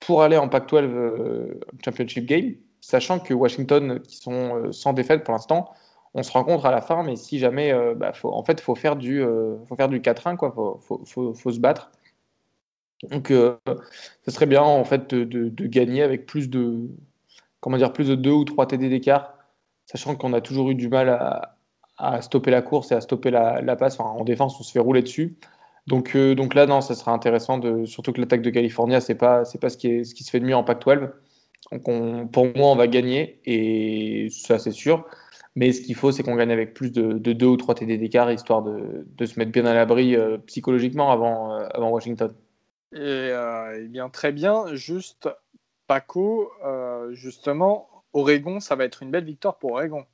pour aller en Pac-12 Championship Game. Sachant que Washington, qui sont sans défaite pour l'instant, on se rencontre à la fin, mais si jamais, euh, bah, en fait, faut faire du, euh, faut faire du 4-1, quoi. Faut, faut, se battre. Donc, euh, ce serait bien en fait de, gagner avec plus de, comment dire, plus de 2 ou 3 TD d'écart, sachant qu'on a toujours eu du mal à, stopper la course et à stopper la, passe. en défense, on se fait rouler dessus. Donc, donc là, non, ça sera intéressant, surtout que l'attaque de California, c'est pas, c'est pas ce qui, est, ce qui se fait de mieux en Pac-12. Donc, pour moi, on va gagner et ça, c'est sûr. Mais ce qu'il faut, c'est qu'on gagne avec plus de, de 2 ou 3 TD d'écart, histoire de, de, se mettre bien à l'abri euh, psychologiquement avant, euh, avant Washington. Et, euh, eh bien, très bien. Juste, Paco, justement, Oregon, ça va être une belle victoire pour Oregon.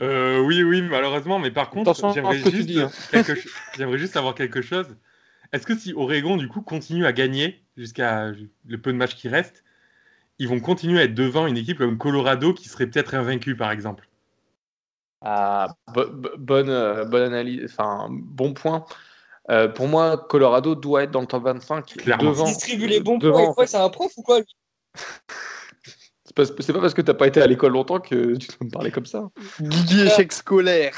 oui, oui, malheureusement, mais par contre, j'aimerais juste, hein. j'aimerais juste avoir quelque chose. Est-ce que si Oregon, du coup, continue à gagner jusqu'à le peu de matchs qui restent, ils vont continuer à être devant une équipe comme Colorado qui serait peut-être invaincue, par exemple. Ah, bonne, euh, bonne analyse, enfin, bon point. Euh, pour moi, Colorado doit être dans le top 25. Clairement. Devant, il distribue les bons points. c'est un prof ou quoi C'est pas, pas, parce que t'as pas été à l'école longtemps que tu dois me parler comme ça. Guigui échec scolaire.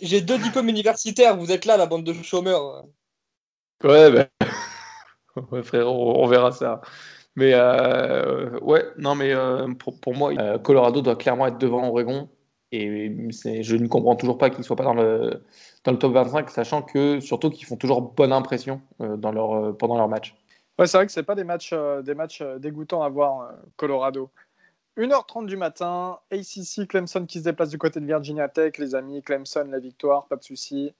J'ai deux diplômes universitaires, vous êtes là, la bande de chômeurs. Ouais, ben. ouais, frère, on verra ça. Mais euh, ouais, non, mais euh, pour, moi, euh, Colorado doit clairement être devant Oregon. Et je ne comprends toujours pas qu'ils ne soient pas dans le, dans le top 25, sachant que surtout qu'ils font toujours bonne impression dans leur, pendant leur match. Ouais, c'est vrai que ce pas des matchs, des matchs dégoûtants à voir, Colorado. 1h30 du matin, ACC, Clemson qui se déplace du côté de Virginia Tech, les amis, Clemson, la victoire, pas de souci.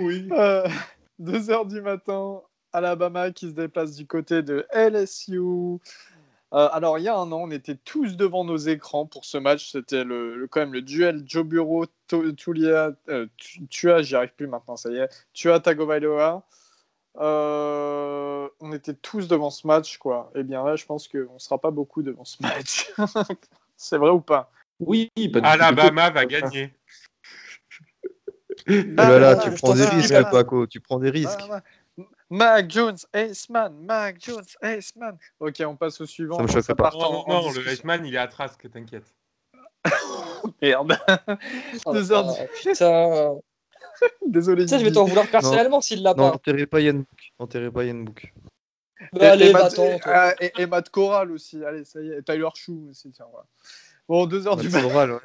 Oui. 2h du matin, Alabama qui se déplace du côté de LSU. Euh, alors, il y a un an, on était tous devant nos écrans pour ce match. C'était le, quand même le duel Joe Bureau, Tulia, euh, Tua, j'y arrive plus maintenant, ça y est, Tua Tagovailoa. Euh, on était tous devant ce match, quoi. Eh bien là, je pense qu'on ne sera pas beaucoup devant ce match. C'est vrai ou pas? Oui, Alabama va gagner. Ah, là, tu prends des risques, Paco. Tu prends des risques. Mac Jones, Aceman, Mac Jones, Aceman. Ok, on passe au suivant. Ça me choque pas. Non, non, le Aceman, il est à Trask, t'inquiète. Merde. Deux heures oh, Désolé. Ça, je vais t'en vouloir personnellement s'il l'a pas. Enterrez pas Yanbook. Enterrez pas Yanbook. Bah, allez, va ah, et, et, Matt Corral aussi. Allez, ça y est. Tyler Chou aussi. Tiens, voilà. Bon, deux heures du matin. Ouais.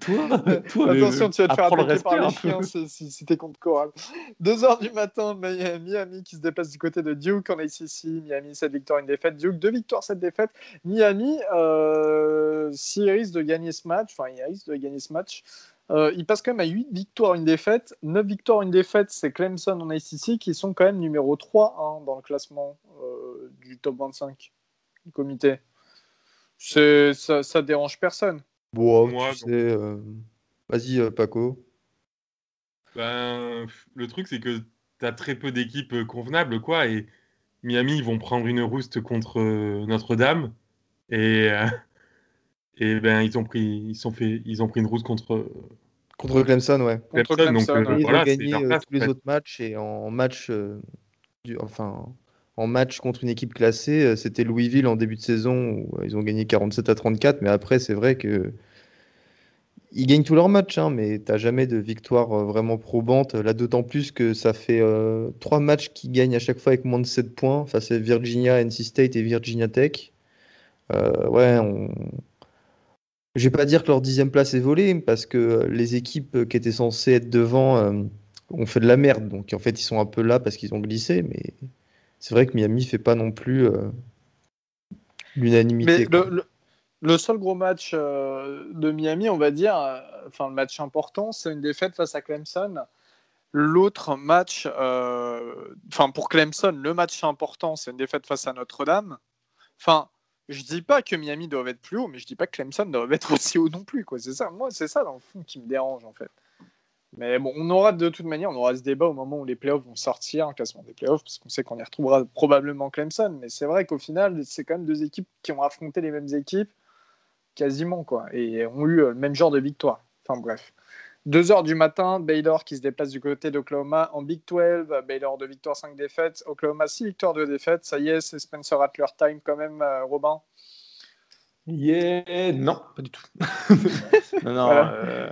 Toi, toi, Attention, tu vas te faire attaquer par les chiens si, si, t'es contre Coral. 2h du matin, Miami qui se déplace du côté de Duke en ACC. Miami, 7 victoires, une défaite. Duke, 2 victoires, 7 défaites. Miami, euh, s'il risque de gagner ce match, enfin, il risque de gagner ce match. Euh, il passe quand même à 8 victoires, une défaite. 9 victoires, une défaite, c'est Clemson en ACC qui sont quand même numéro 3 hein, dans le classement euh, du top 25 du comité. Ça, ça dérange personne. Bon, Moi, euh, Vas-y, euh, Paco. Ben, le truc, c'est que tu as très peu d'équipes euh, convenables, quoi. Et Miami, ils vont prendre une rouste contre Notre-Dame. Et, Et ben ils ont pris, ils sont fait, ils ont pris une rousse contre. Contre Clemson, ouais. Contre Clemson, donc, ils voilà, ont gagné euh, place, tous les en fait. autres matchs et en match, euh, du, enfin, en match contre une équipe classée, c'était Louisville en début de saison où ils ont gagné 47 à 34. Mais après, c'est vrai que ils gagnent tous leurs matchs, hein, mais t'as jamais de victoire euh, vraiment probante. Là, d'autant plus que ça fait euh, trois matchs qu'ils gagnent à chaque fois avec moins de 7 points. Enfin, c'est Virginia, NC State et Virginia Tech. Euh, ouais, on... je vais pas dire que leur dixième place est volée, parce que euh, les équipes qui étaient censées être devant euh, ont fait de la merde. Donc en fait, ils sont un peu là parce qu'ils ont glissé, mais c'est vrai que Miami fait pas non plus l'unanimité. Mais quoi. le, le- le seul gros match euh, de Miami, on va dire, euh, enfin le match important, c'est une défaite face à Clemson. L'autre match, euh, enfin pour Clemson, le match important, c'est une défaite face à Notre-Dame. Enfin, je dis pas que Miami doit être plus haut, mais je dis pas que Clemson doit être aussi haut non plus. Quoi. C'est ça, moi, c'est ça dans le fond qui me dérange en fait. Mais bon, on aura de toute manière, on aura ce débat au moment où les playoffs vont sortir, un classement des playoffs, parce qu'on sait qu'on y retrouvera probablement Clemson. Mais c'est vrai qu'au final, c'est quand même deux équipes qui ont affronté les mêmes équipes quasiment, quoi, et ont eu euh, le même genre de victoire. Enfin bref. 2 heures du matin, Baylor qui se déplace du côté d'Oklahoma en Big 12. Baylor 2 victoires, 5 défaites. Oklahoma 6 victoires, 2 défaites. Ça y est, c'est Spencer Rattler time quand même, euh, Robin. Yeah, non, pas du tout. non, non. Voilà. euh,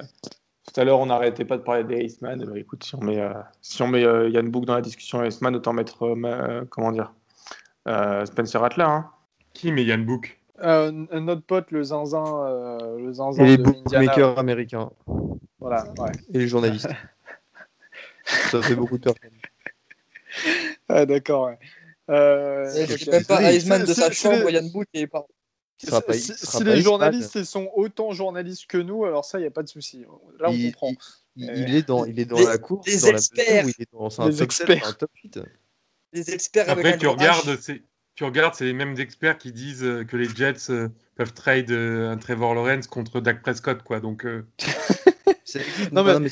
tout à l'heure, on n'arrêtait pas de parler des Iceman. Eh ben, écoute, si on met, euh, si on met euh, Yann Book dans la discussion Iceman, autant mettre, euh, comment dire, euh, Spencer Rattler. Hein. Qui met Yann Book Euh, notre pote, le zinzin, euh, le zinzin Et les bookmakers américains Voilà, ouais. et les journalistes. Ça fait beaucoup de personnes. Ah, d'accord, ouais. Euh, Et ok. Je suis même pas Heisman de sa chambre, Yann Book et pas- si les journalistes ils sont autant journalistes que nous, alors ça, il n'y a pas de souci. Là, on il, comprend. il- Euh, il est dans, il est dans les- la course, les dans la experts. mesure où il est dans c'est un Les top 7, experts. un top 8. les experts avec Après, un tu regardes, c'est, tu regardes, c'est les mêmes experts qui disent euh, que les Jets euh, peuvent trade euh, un Trevor Lawrence contre Dak Prescott, quoi. Donc, euh, Non, mais-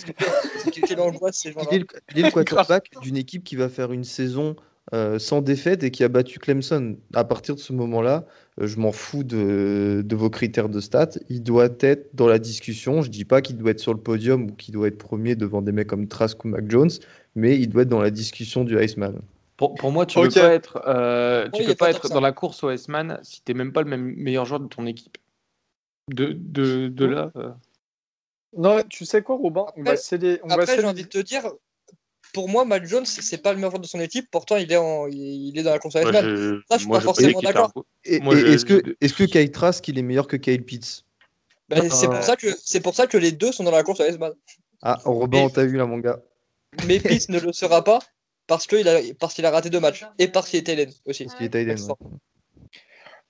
Quelle angoisse ces il, gens-là. est le, il est le quarterback d'une équipe qui va faire une saison euh, sans défaite et qui a battu Clemson. À partir de ce moment-là, euh, je m'en fous de, de vos critères de stats. Il doit être dans la discussion. Je dis pas qu'il doit être sur le podium ou qu'il doit être premier devant des mecs comme Trask ou Mac Jones, mais il doit être dans la discussion du Iceman. Pour, pour moi, tu Ok. peux pas être, euh, tu Oui, peux pas être dans la course au Iceman si t'es même pas le même meilleur joueur de ton équipe. De, de, de là. euh, Non, tu sais quoi, Robin? On va Après- va Après, j'ai envie de te dire, pour moi, Matt Jones, c'est pas le meilleur joueur de son équipe, pourtant il est, en, il est dans la course moi, Heisman. je- Ça, je suis moi, pas je forcément d'accord. je- est-ce que, Kyle Trask il est meilleur que Kyle Pitts? Ben, c'est Euh, pour ça que c'est pour ça que les deux sont dans la course à Heisman. Ah, Robin, on t'a vu là, mon gars. Mais Pitts ne le sera pas parce qu'il a, parce qu'il a raté deux matchs et parce qu'il était Hélène aussi. Parce qu'il est ouais.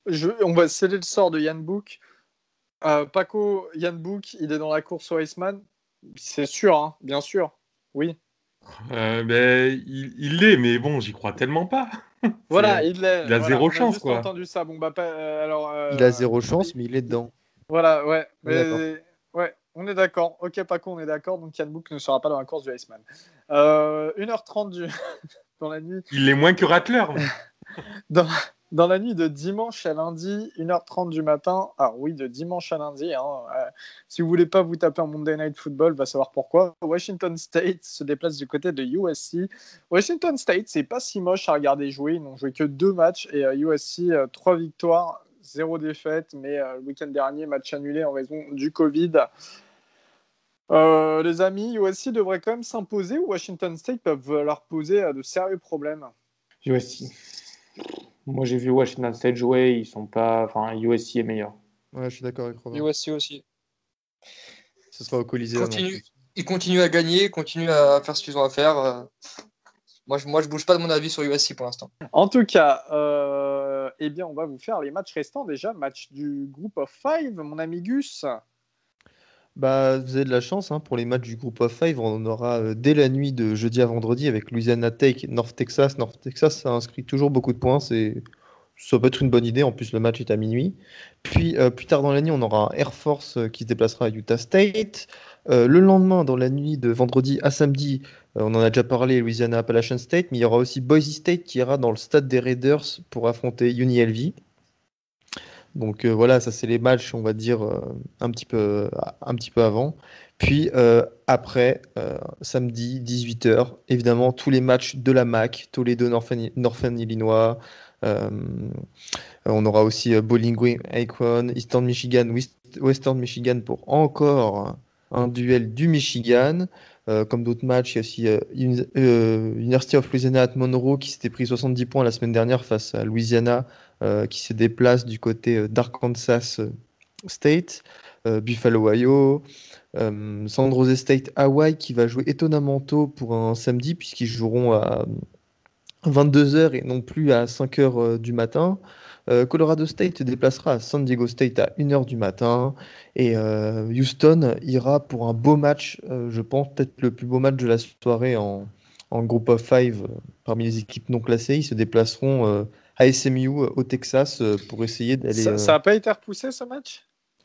Je- on va sceller le sort de Yann Book. Euh, Paco, Yann Book, il est dans la course au Iceman. C'est sûr, hein, bien sûr. Oui. euh, ben, il, il l'est, mais bon, j'y crois tellement pas. Voilà, il l'est. il a Voilà, zéro on chance, juste quoi. entendu ça. Bon, bah, pas, euh, alors, euh, Il a zéro chance, mais il est dedans. Voilà, ouais. Est. Mais- ouais, on est d'accord. Ok, Paco, on est d'accord. Donc Yann Book ne sera pas dans la course du Iceman. Euh, 1h30 du... dans la nuit. Il l'est moins que Rattler. Dans, dans la nuit de dimanche à lundi, 1h30 du matin. Ah oui, de dimanche à lundi. hein, euh, si vous voulez pas vous taper un Monday Night Football, va savoir pourquoi. Washington State se déplace du côté de USC. Washington State, c'est pas si moche à regarder jouer. Ils n'ont joué que deux matchs et euh, USC, euh, trois victoires, zéro défaite. Mais euh, le week-end dernier, match annulé en raison du Covid. Euh, les amis, USC devrait quand même s'imposer ou Washington State peuvent leur poser euh, de sérieux problèmes? USC. Moi, j'ai vu Washington State jouer, ils sont pas. Enfin, USC est meilleur. Ouais, je suis d'accord avec Robin. USC aussi. Ce sera au Continue. Ils continuent à gagner, continuent à faire ce qu'ils ont à faire. Moi, je, moi, je bouge pas de mon avis sur USC pour l'instant. En tout cas, euh, eh bien, on va vous faire les matchs restants déjà. Match du groupe of five, mon ami Gus. Bah, vous avez de la chance hein, pour les matchs du groupe of five. On en aura euh, dès la nuit de jeudi à vendredi avec Louisiana Tech, North Texas. North Texas, ça inscrit toujours beaucoup de points. C'est, ça peut être une bonne idée. En plus, le match est à minuit. Puis, euh, plus tard dans la nuit, on aura Air Force euh, qui se déplacera à Utah State. Euh, le lendemain, dans la nuit de vendredi à samedi, on en a déjà parlé, Louisiana Appalachian State, mais il y aura aussi Boise State qui ira dans le stade des Raiders pour affronter UNLV. Donc voilà, ça c'est les matchs, on va dire, un, petit peu, un petit peu avant. Puis après, samedi, 18h, évidemment, tous les matchs de la MAC, les deux Northern, Illinois. On aura aussi Bowling Green, Eastern Michigan, Western Michigan pour encore un duel du Michigan. Euh, comme d'autres matchs, il y a aussi euh, euh, University of Louisiana at Monroe qui s'était pris 70 points la semaine dernière face à Louisiana, qui se déplace du côté d'Arkansas State, Buffalo, Ohio. San Jose State Hawaii qui va jouer étonnamment tôt pour un samedi puisqu'ils joueront à 22h et non plus à 5h du matin. Euh, Colorado State déplacera à San Diego State à 1h du matin. Et euh, Houston ira pour un beau match, euh, je pense peut-être le plus beau match de la soirée en, en Group of Five parmi les équipes non classées. Ils se déplaceront à SMU au Texas pour essayer d'aller. Ça n'a pas été repoussé ce match?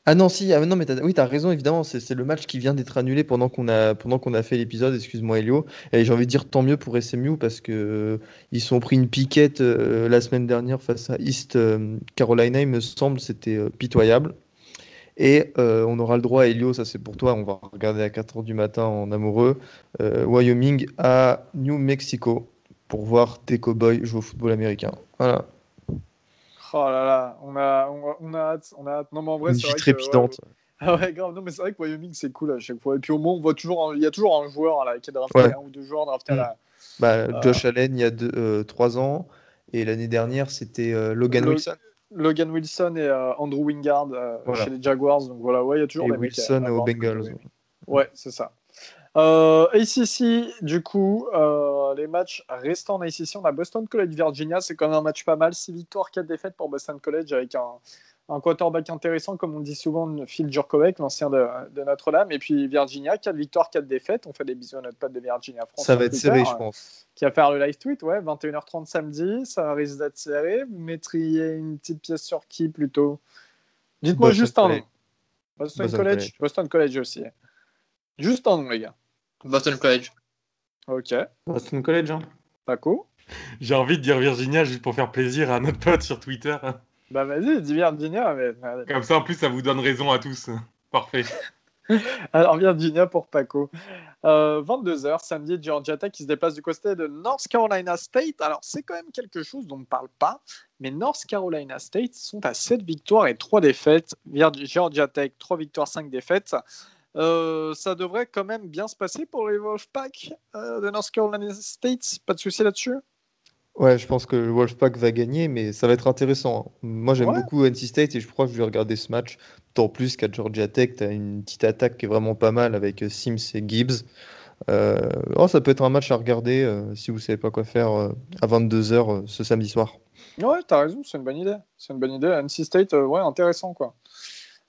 Ah non, si, ah, non, mais oui, tu as raison, évidemment, c'est le match qui vient d'être annulé pendant qu'on a, a fait l'épisode, excuse-moi Elio. Et j'ai envie de dire tant mieux pour SMU parce que euh, ils pris une piquette euh, la semaine dernière face à East euh, Carolina, il me semble, c'était pitoyable. Et on aura le droit, Elio, ça c'est pour toi, on va regarder à 4h du matin en amoureux, Wyoming à New Mexico pour voir tes cowboys jouer au football américain. Voilà. Oh là là, on a, on a, hâte, on a hâte. Non, mais en vrai, c'est trépidante. ah ouais, grave. Non, mais c'est vrai que Wyoming, c'est cool à chaque fois. Et puis au moins, on voit toujours, il y a toujours un joueur là, qui est drafté, un ou deux joueurs draftés à mm. la. Bah, euh, Josh Allen, il y a deux, euh, trois ans. Et l'année dernière, c'était euh, Logan Wilson. Logan Wilson et Andrew Wingard chez les Jaguars. Donc voilà, ouais, il y a toujours et Wilson aux Bengals. Ouais, c'est ça. Euh, ACC, du coup, euh, les matchs restants en ACC, on a Boston College Virginia, c'est quand même un match pas mal. 6 victoires, 4 défaites pour Boston College avec un, un quarterback intéressant, comme on dit souvent, Phil Jurkovec, l'ancien de, Notre-Dame. Et puis Virginia, 4 victoires, 4 défaites. On fait des bisous à notre pote de Virginia France. Ça va être serré, je pense. Qui va faire le live tweet, ouais, 21h30 samedi. Ça risque d'être serré. Vous mettriez une petite pièce sur qui plutôt? Dites-moi juste un nom. Boston, College. Boston College aussi. Juste un nom, les gars. Boston College. Ok. Boston College, hein. Paco J'ai envie de dire Virginia juste pour faire plaisir à notre pote sur Twitter. Bah vas-y, dis Virginia. Mais... Comme ça, en plus, ça vous donne raison à tous. Parfait. Alors Virginia pour Paco. 22h, euh, samedi, Georgia Tech qui se déplace du côté de North Carolina State. Alors c'est quand même quelque chose dont on ne parle pas, mais North Carolina State sont à 7 victoires et 3 défaites. Georgia Tech, 3 victoires, 5 défaites. Euh, ça devrait quand même bien se passer pour les Wolfpack euh, de North Carolina State. Pas de souci là-dessus? Ouais, je pense que le Wolfpack va gagner, mais ça va être intéressant. Moi, j'aime beaucoup NC State et je crois que je vais regarder ce match. Tant plus qu'à Georgia Tech, tu as une petite attaque qui est vraiment pas mal avec euh, Sims et Gibbs. oh, ça peut être un match à regarder si vous savez pas quoi faire à 22h ce samedi soir. Ouais, t'as raison, c'est une bonne idée. C'est une bonne idée. NC State, ouais, intéressant quoi.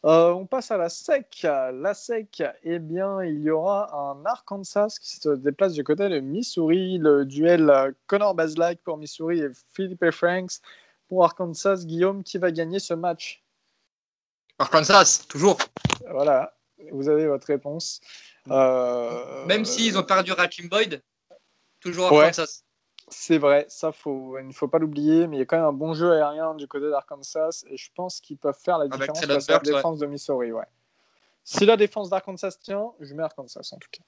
Euh, on passe à la SEC. La SEC, eh bien, il y aura un Arkansas qui se déplace du côté de Missouri. Le duel euh, Connor Baslack pour Missouri et Philippe Franks pour Arkansas. Guillaume, qui va gagner ce match? Arkansas, toujours. Voilà, vous avez votre réponse. Euh, Même s'ils ont perdu Rakim Boyd, toujours Arkansas. C'est vrai, ça faut, il ne faut pas l'oublier, mais il y a quand même un bon jeu aérien du côté d'Arkansas et je pense qu'ils peuvent faire la différence avec la défense de Missouri. Ouais. Si la défense d'Arkansas tient, je mets Arkansas en tout cas.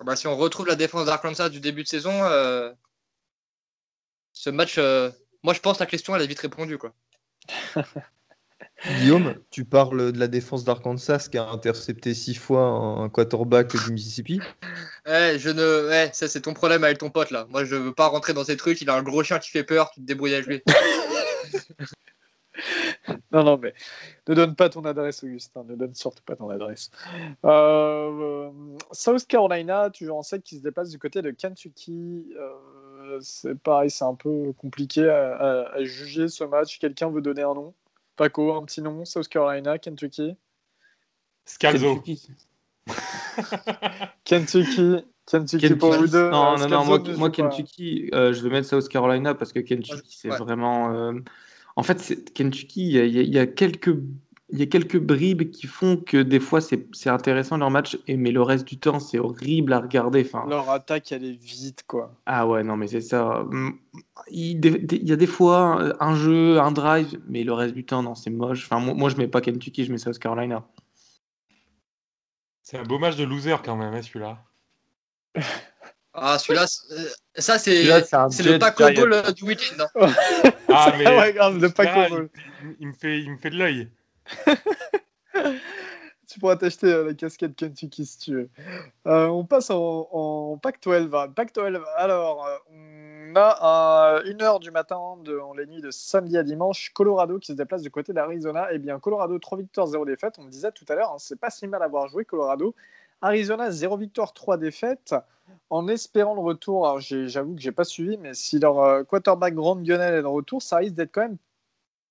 Ah bah, si on retrouve la défense d'Arkansas du début de saison, euh, ce match, euh, moi je pense que la question elle est vite répondue. Quoi. Guillaume, tu parles de la défense d'Arkansas qui a intercepté six fois un quarterback du Mississippi. Ouais, je ne, ouais, ça c'est ton problème avec ton pote là. Moi, je veux pas rentrer dans ces trucs. Il a un gros chien qui fait peur. Tu te débrouilles avec lui. non, non, mais ne donne pas ton adresse, Augustin. Ne donne surtout pas ton adresse. Euh, South Carolina, toujours en sec, qui se déplace du côté de Kentucky. Euh, c'est pareil, c'est un peu compliqué à juger ce match. Quelqu'un veut donner un nom? Paco, un petit nom, South Carolina, Kentucky. Scalzo. Kentucky. Kentucky. pour vous deux. Non, non, non, moi, Kentucky, euh, je vais mettre South Carolina parce que Kentucky, c'est vraiment. Euh, en fait, Kentucky, il y, a quelques. Il y a quelques bribes qui font que des fois c'est intéressant leur match, et, mais le reste du temps c'est horrible à regarder. Enfin, leur attaque elle est vite quoi. Ah ouais, non mais c'est ça. Il, y a des fois un jeu, un drive, mais le reste du temps non, c'est moche. Enfin, moi, moi, je mets pas Kentucky, je mets South Carolina. C'est un beau match de loser quand même, hein, celui-là. Ah, celui-là, euh, ça c'est le Paco Ball euh, du week-end. Hein. ah, mais ouais, grave, le Paco Ball. Il, me fait, il me fait de l'œil. tu pourras t'acheter euh, la casquette Kentucky si tu veux. on passe en, en Pac-12. Pac-12, alors, on a à 1h du matin, en les nuits de samedi à dimanche, Colorado qui se déplace du côté d'Arizona. Eh bien, Colorado, 3 victoires, 0 défaites. On me disait tout à l'heure, hein, c'est pas si mal à avoir joué Colorado. Arizona, 0 victoire, 3 défaites. En espérant le retour, alors j'avoue que j'ai pas suivi, mais si leur euh, quarterback Grand Gunnell est de retour, ça risque d'être quand même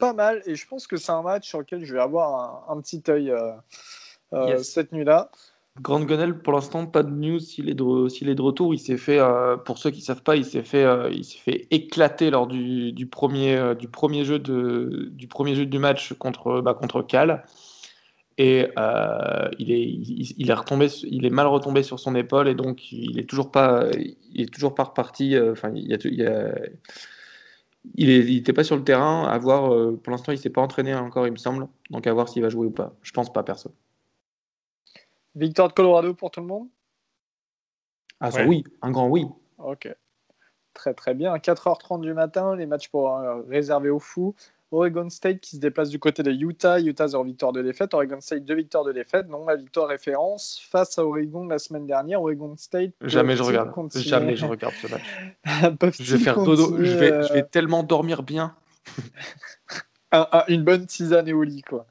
pas mal. Et je pense que c'est un match sur lequel je vais avoir un, petit œil euh, euh, cette nuit-là. Grand Gunnell, pour l'instant, pas de news s'il est, de, s'il est de retour. Il s'est fait, pour ceux qui ne savent pas, il s'est fait, il s'est fait éclater lors du, du premier, du, premier jeu de, du premier jeu du match contre, bah, contre Cal et euh, il, est, il, est retombé, il est mal retombé sur son épaule et donc il est toujours pas, il est toujours pas reparti. Euh, enfin, il, il n'était pas sur le terrain. À voir, euh, pour l'instant, il s'est pas entraîné encore, il me semble. Donc à voir s'il va jouer ou pas. Je pense pas, perso. Victoire de Colorado pour tout le monde? Ah, ça oui, un grand oui. Ok. Très très bien. 4h30 du matin, les matchs pour réservés aux fous. Oregon State qui se déplace du côté de Utah. Utah, zéro victoire de défaite. Oregon State, deux victoires de défaite. Non, la victoire référence face à Oregon la semaine dernière. Oregon State. Jamais je regarde. Jamais je regarde ce match. je vais faire dodo. Je vais, je vais tellement dormir bien. une bonne tisane et au lit, quoi.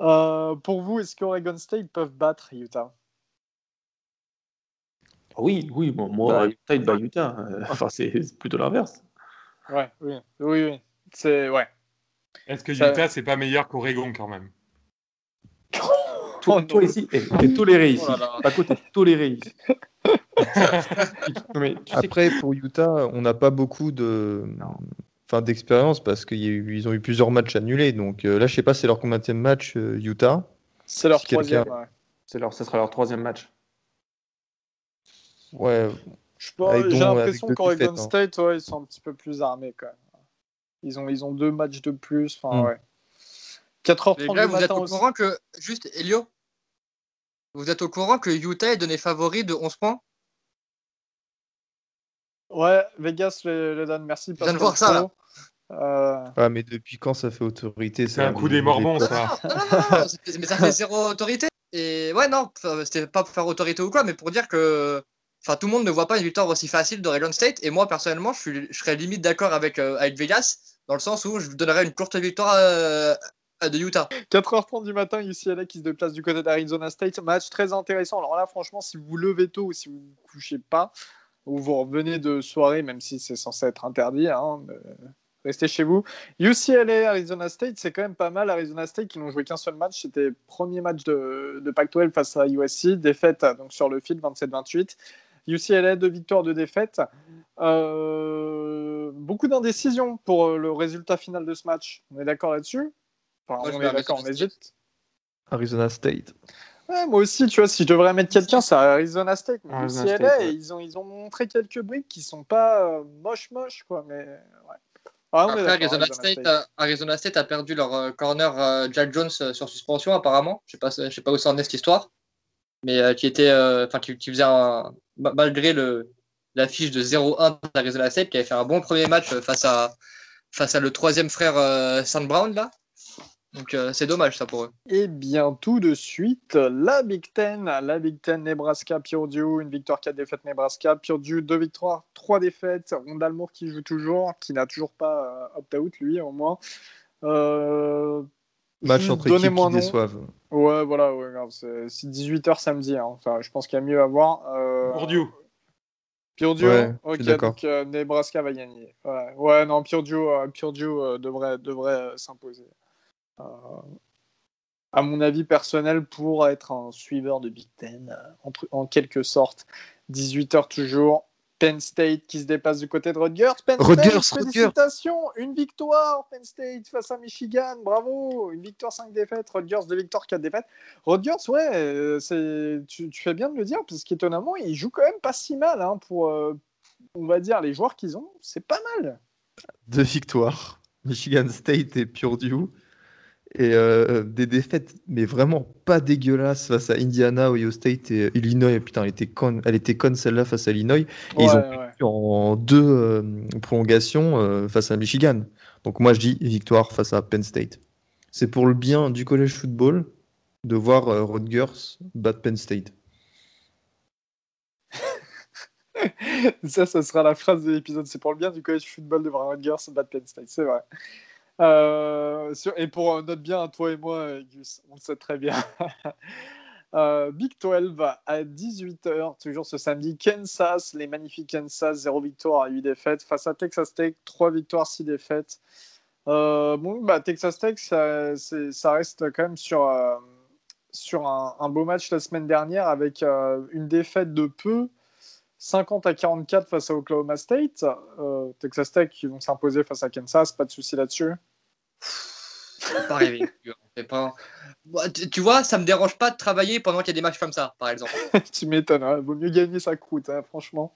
Euh, pour vous, est-ce qu'Oregon State peuvent battre Utah? Oui, oui. Bon, moi, bah, State bat Utah. Enfin, c'est plutôt l'inverse. Ouais, oui, oui, oui. C'est ouais. Est-ce que Utah c'est pas meilleur qu'Oregon quand même? Toi, oh, toi, ici, t'es toléré ici. Pas côté toléré ici. Après, pour Utah, on n'a pas beaucoup de, enfin, d'expérience parce qu'ils ont eu plusieurs matchs annulés. Donc euh, là, je sais pas, c'est leur combien de match euh, Utah C'est leur troisième. C'est leur, ça sera leur troisième match. Ouais. J'ai l'impression qu'Oregon hein. State, ouais, ils sont un petit peu plus armés quand même. Ils ont, ils ont deux matchs de plus. Enfin, mm. ouais. 4h30 vous êtes au courant que, juste, Elio, vous êtes au courant que Utah est donné favori de 11 points? Ouais, Vegas le, donne, merci. Je viens de voir ça, là. Euh... Ah, mais depuis quand ça fait autorité C'est un coup des Mormons, ça. Non, non, non, mais ça fait zéro autorité. Et ouais, non, c'était pas pour faire autorité ou quoi, mais pour dire que Enfin, tout le monde ne voit pas une victoire aussi facile d'Oregon State. Et moi, personnellement, je, je serais limite d'accord avec, euh, avec Vegas, dans le sens où je donnerais une courte victoire euh, à, de Utah. 4h30 du matin, UCLA qui se déplace du côté d'Arizona State. Match très intéressant. Alors là, franchement, si vous levez tôt ou si vous ne couchez pas, ou vous revenez de soirée, même si c'est censé être interdit, hein, restez chez vous. UCLA, Arizona State, c'est quand même pas mal. Arizona State qui n'ont joué qu'un seul match, c'était premier match de, de Pac-12 face à USC, défaite donc sur le fil 27-28. UCLA, deux victoires, deux défaites. Euh, beaucoup d'indécision pour euh, le résultat final de ce match. On est d'accord là-dessus? On est d'accord, on hésite. Arizona State. moi aussi, tu vois, si je devrais mettre quelqu'un, c'est Arizona State. UCLA, ils, ont, ils ont montré quelques briques qui sont pas euh, moches, moches, quoi. Mais ouais. Ah, Après, Arizona, State, A, Arizona, State, a perdu leur corner Jack Jones sur suspension, apparemment. Je ne sais, sais, pas où ça en est cette histoire. Mais qui était, enfin, qui, qui, faisait un, malgré le, la fiche de 0-1 d'Arizona State, qui avait fait un bon premier match face à, face à le troisième frère euh, Sand Brown, là. Donc euh, c'est dommage ça pour eux. Et bien tout de suite, la Big Ten, la Big Ten Nebraska, Purdue, une victoire, 4 défaites Nebraska, Purdue, 2 victoires, 3 défaites, Rondalmour qui joue toujours, qui n'a toujours pas euh, opt-out lui au moins. Match entre équipes qui déçoivent. Ouais, voilà, ouais, c'est 18h samedi. Hein. Enfin, je pense qu'il y a mieux à voir. Euh... Purdue. Purdue, ok, donc euh, Nebraska va gagner. Ouais, ouais non, Purdue, euh, euh, devrait, devrait s'imposer. à mon avis personnel, pour être un suiveur de Big Ten, en, en quelque sorte, 18h toujours, Penn State qui se dépasse du côté de Rutgers. Penn State, félicitations, une victoire Penn State face à Michigan, bravo, une victoire 5 défaites, Rutgers 2 victoires 4 défaites. Rutgers, ouais, euh, tu, fais bien de le dire parce qu'étonnamment, ils jouent quand même pas si mal hein, pour, euh, on va dire, les joueurs qu'ils ont, c'est pas mal. Deux victoires, Michigan State et Purdue et euh, des défaites, mais vraiment pas dégueulasses face à Indiana, Ohio State et Illinois. Putain, elle était conne, elle était conne celle-là face à Illinois. Et ils ont perdu en deux euh, prolongations euh, face à Michigan. Donc moi je dis victoire face à Penn State. C'est pour le bien du collège football de voir Rutgers battre Penn State. ça, ça sera la phrase de l'épisode. C'est pour le bien du collège football de voir Rutgers battre Penn State. C'est vrai. Euh, et pour notre bien, toi et moi, Gus, on le sait très bien. Euh, Big 12 à 18h, toujours ce samedi. Kansas, les magnifiques Kansas, 0 victoire à 8 défaites. Face à Texas Tech, 3 victoires, 6 défaites. Euh, bon, bah, Texas Tech, ça, ça, reste quand même sur, sur un, un, beau match la semaine dernière avec une défaite de peu. 50 à 44 face à Oklahoma State. Texas Tech qui vont s'imposer face à Kansas, pas de souci là-dessus. Pas... Tu vois, ça me dérange pas de travailler pendant qu'il y a des matchs comme ça, par exemple. tu m'étonnes, hein. vaut mieux gagner sa croûte, hein, franchement.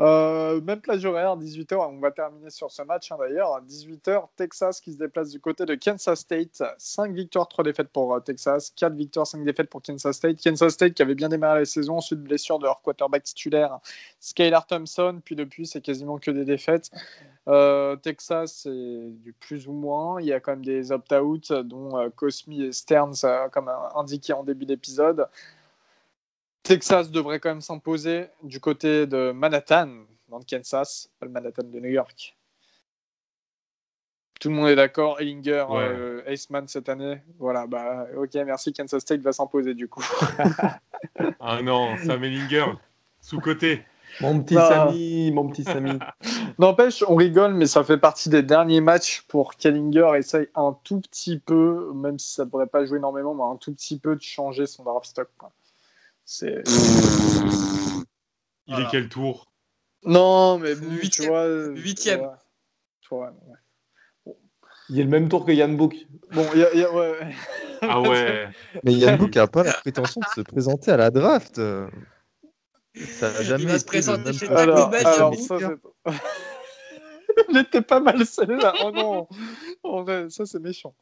Euh, même plage horaire, 18h, on va terminer sur ce match hein, d'ailleurs. 18h, Texas qui se déplace du côté de Kansas State. 5 victoires, 3 défaites pour euh, Texas, 4 victoires, 5 défaites pour Kansas State. Kansas State qui avait bien démarré la saison, ensuite blessure de leur quarterback titulaire, Skylar Thompson, puis depuis, c'est quasiment que des défaites. Euh, Texas, c'est du plus ou moins. Il y a quand même des opt-out, dont euh, Cosmi et Stearns, euh, comme indiqué en début d'épisode. Texas devrait quand même s'imposer du côté de Manhattan, dans le Kansas, pas le Manhattan de New York. Tout le monde est d'accord. Ellinger, Aceman cette année. Voilà, bah, ok, merci. Kansas State va s'imposer du coup. ah non, Sam Ellinger, sous-côté. Mon petit bah. Samy, mon petit Samy. N'empêche, on rigole, mais ça fait partie des derniers matchs pour Kellinger. Essaye un tout petit peu, même si ça ne devrait pas jouer énormément, mais un tout petit peu de changer son draft stock. C'est. Il est quel tour? Non, mais huitième. Huitième. Il est le même tour que Yann Book. Bon, il y a, ouais. Ah ouais. mais Yann Book n'a pas la prétention de se présenter à la draft. Ça jamais il se présenter chez alors, alors, ça, Elle était pas mal celle-là. Oh non, oh, ça c'est méchant.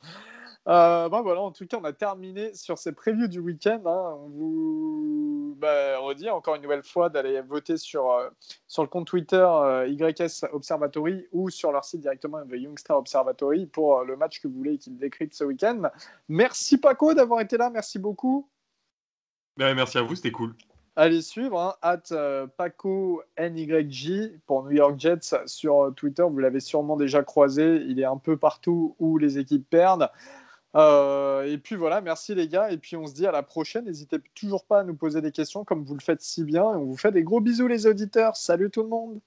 Euh, bah, voilà, en tout cas, on a terminé sur ces previews du week-end. Hein. On vous bah, redit encore une nouvelle fois d'aller voter sur, euh, sur le compte Twitter euh, YS Observatory ou sur leur site directement The Youngstar Observatory pour le match que vous voulez qu'ils décryptent ce week-end. Merci Paco d'avoir été là, merci beaucoup. Ben, merci à vous, c'était cool. Allez suivre, hein, at euh, Paco pour New York Jets sur Twitter. Vous l'avez sûrement déjà croisé. Il est un peu partout où les équipes perdent. Euh, et puis voilà, merci les gars. Et puis on se dit à la prochaine. N'hésitez toujours pas à nous poser des questions comme vous le faites si bien. Et on vous fait des gros bisous les auditeurs. Salut tout le monde.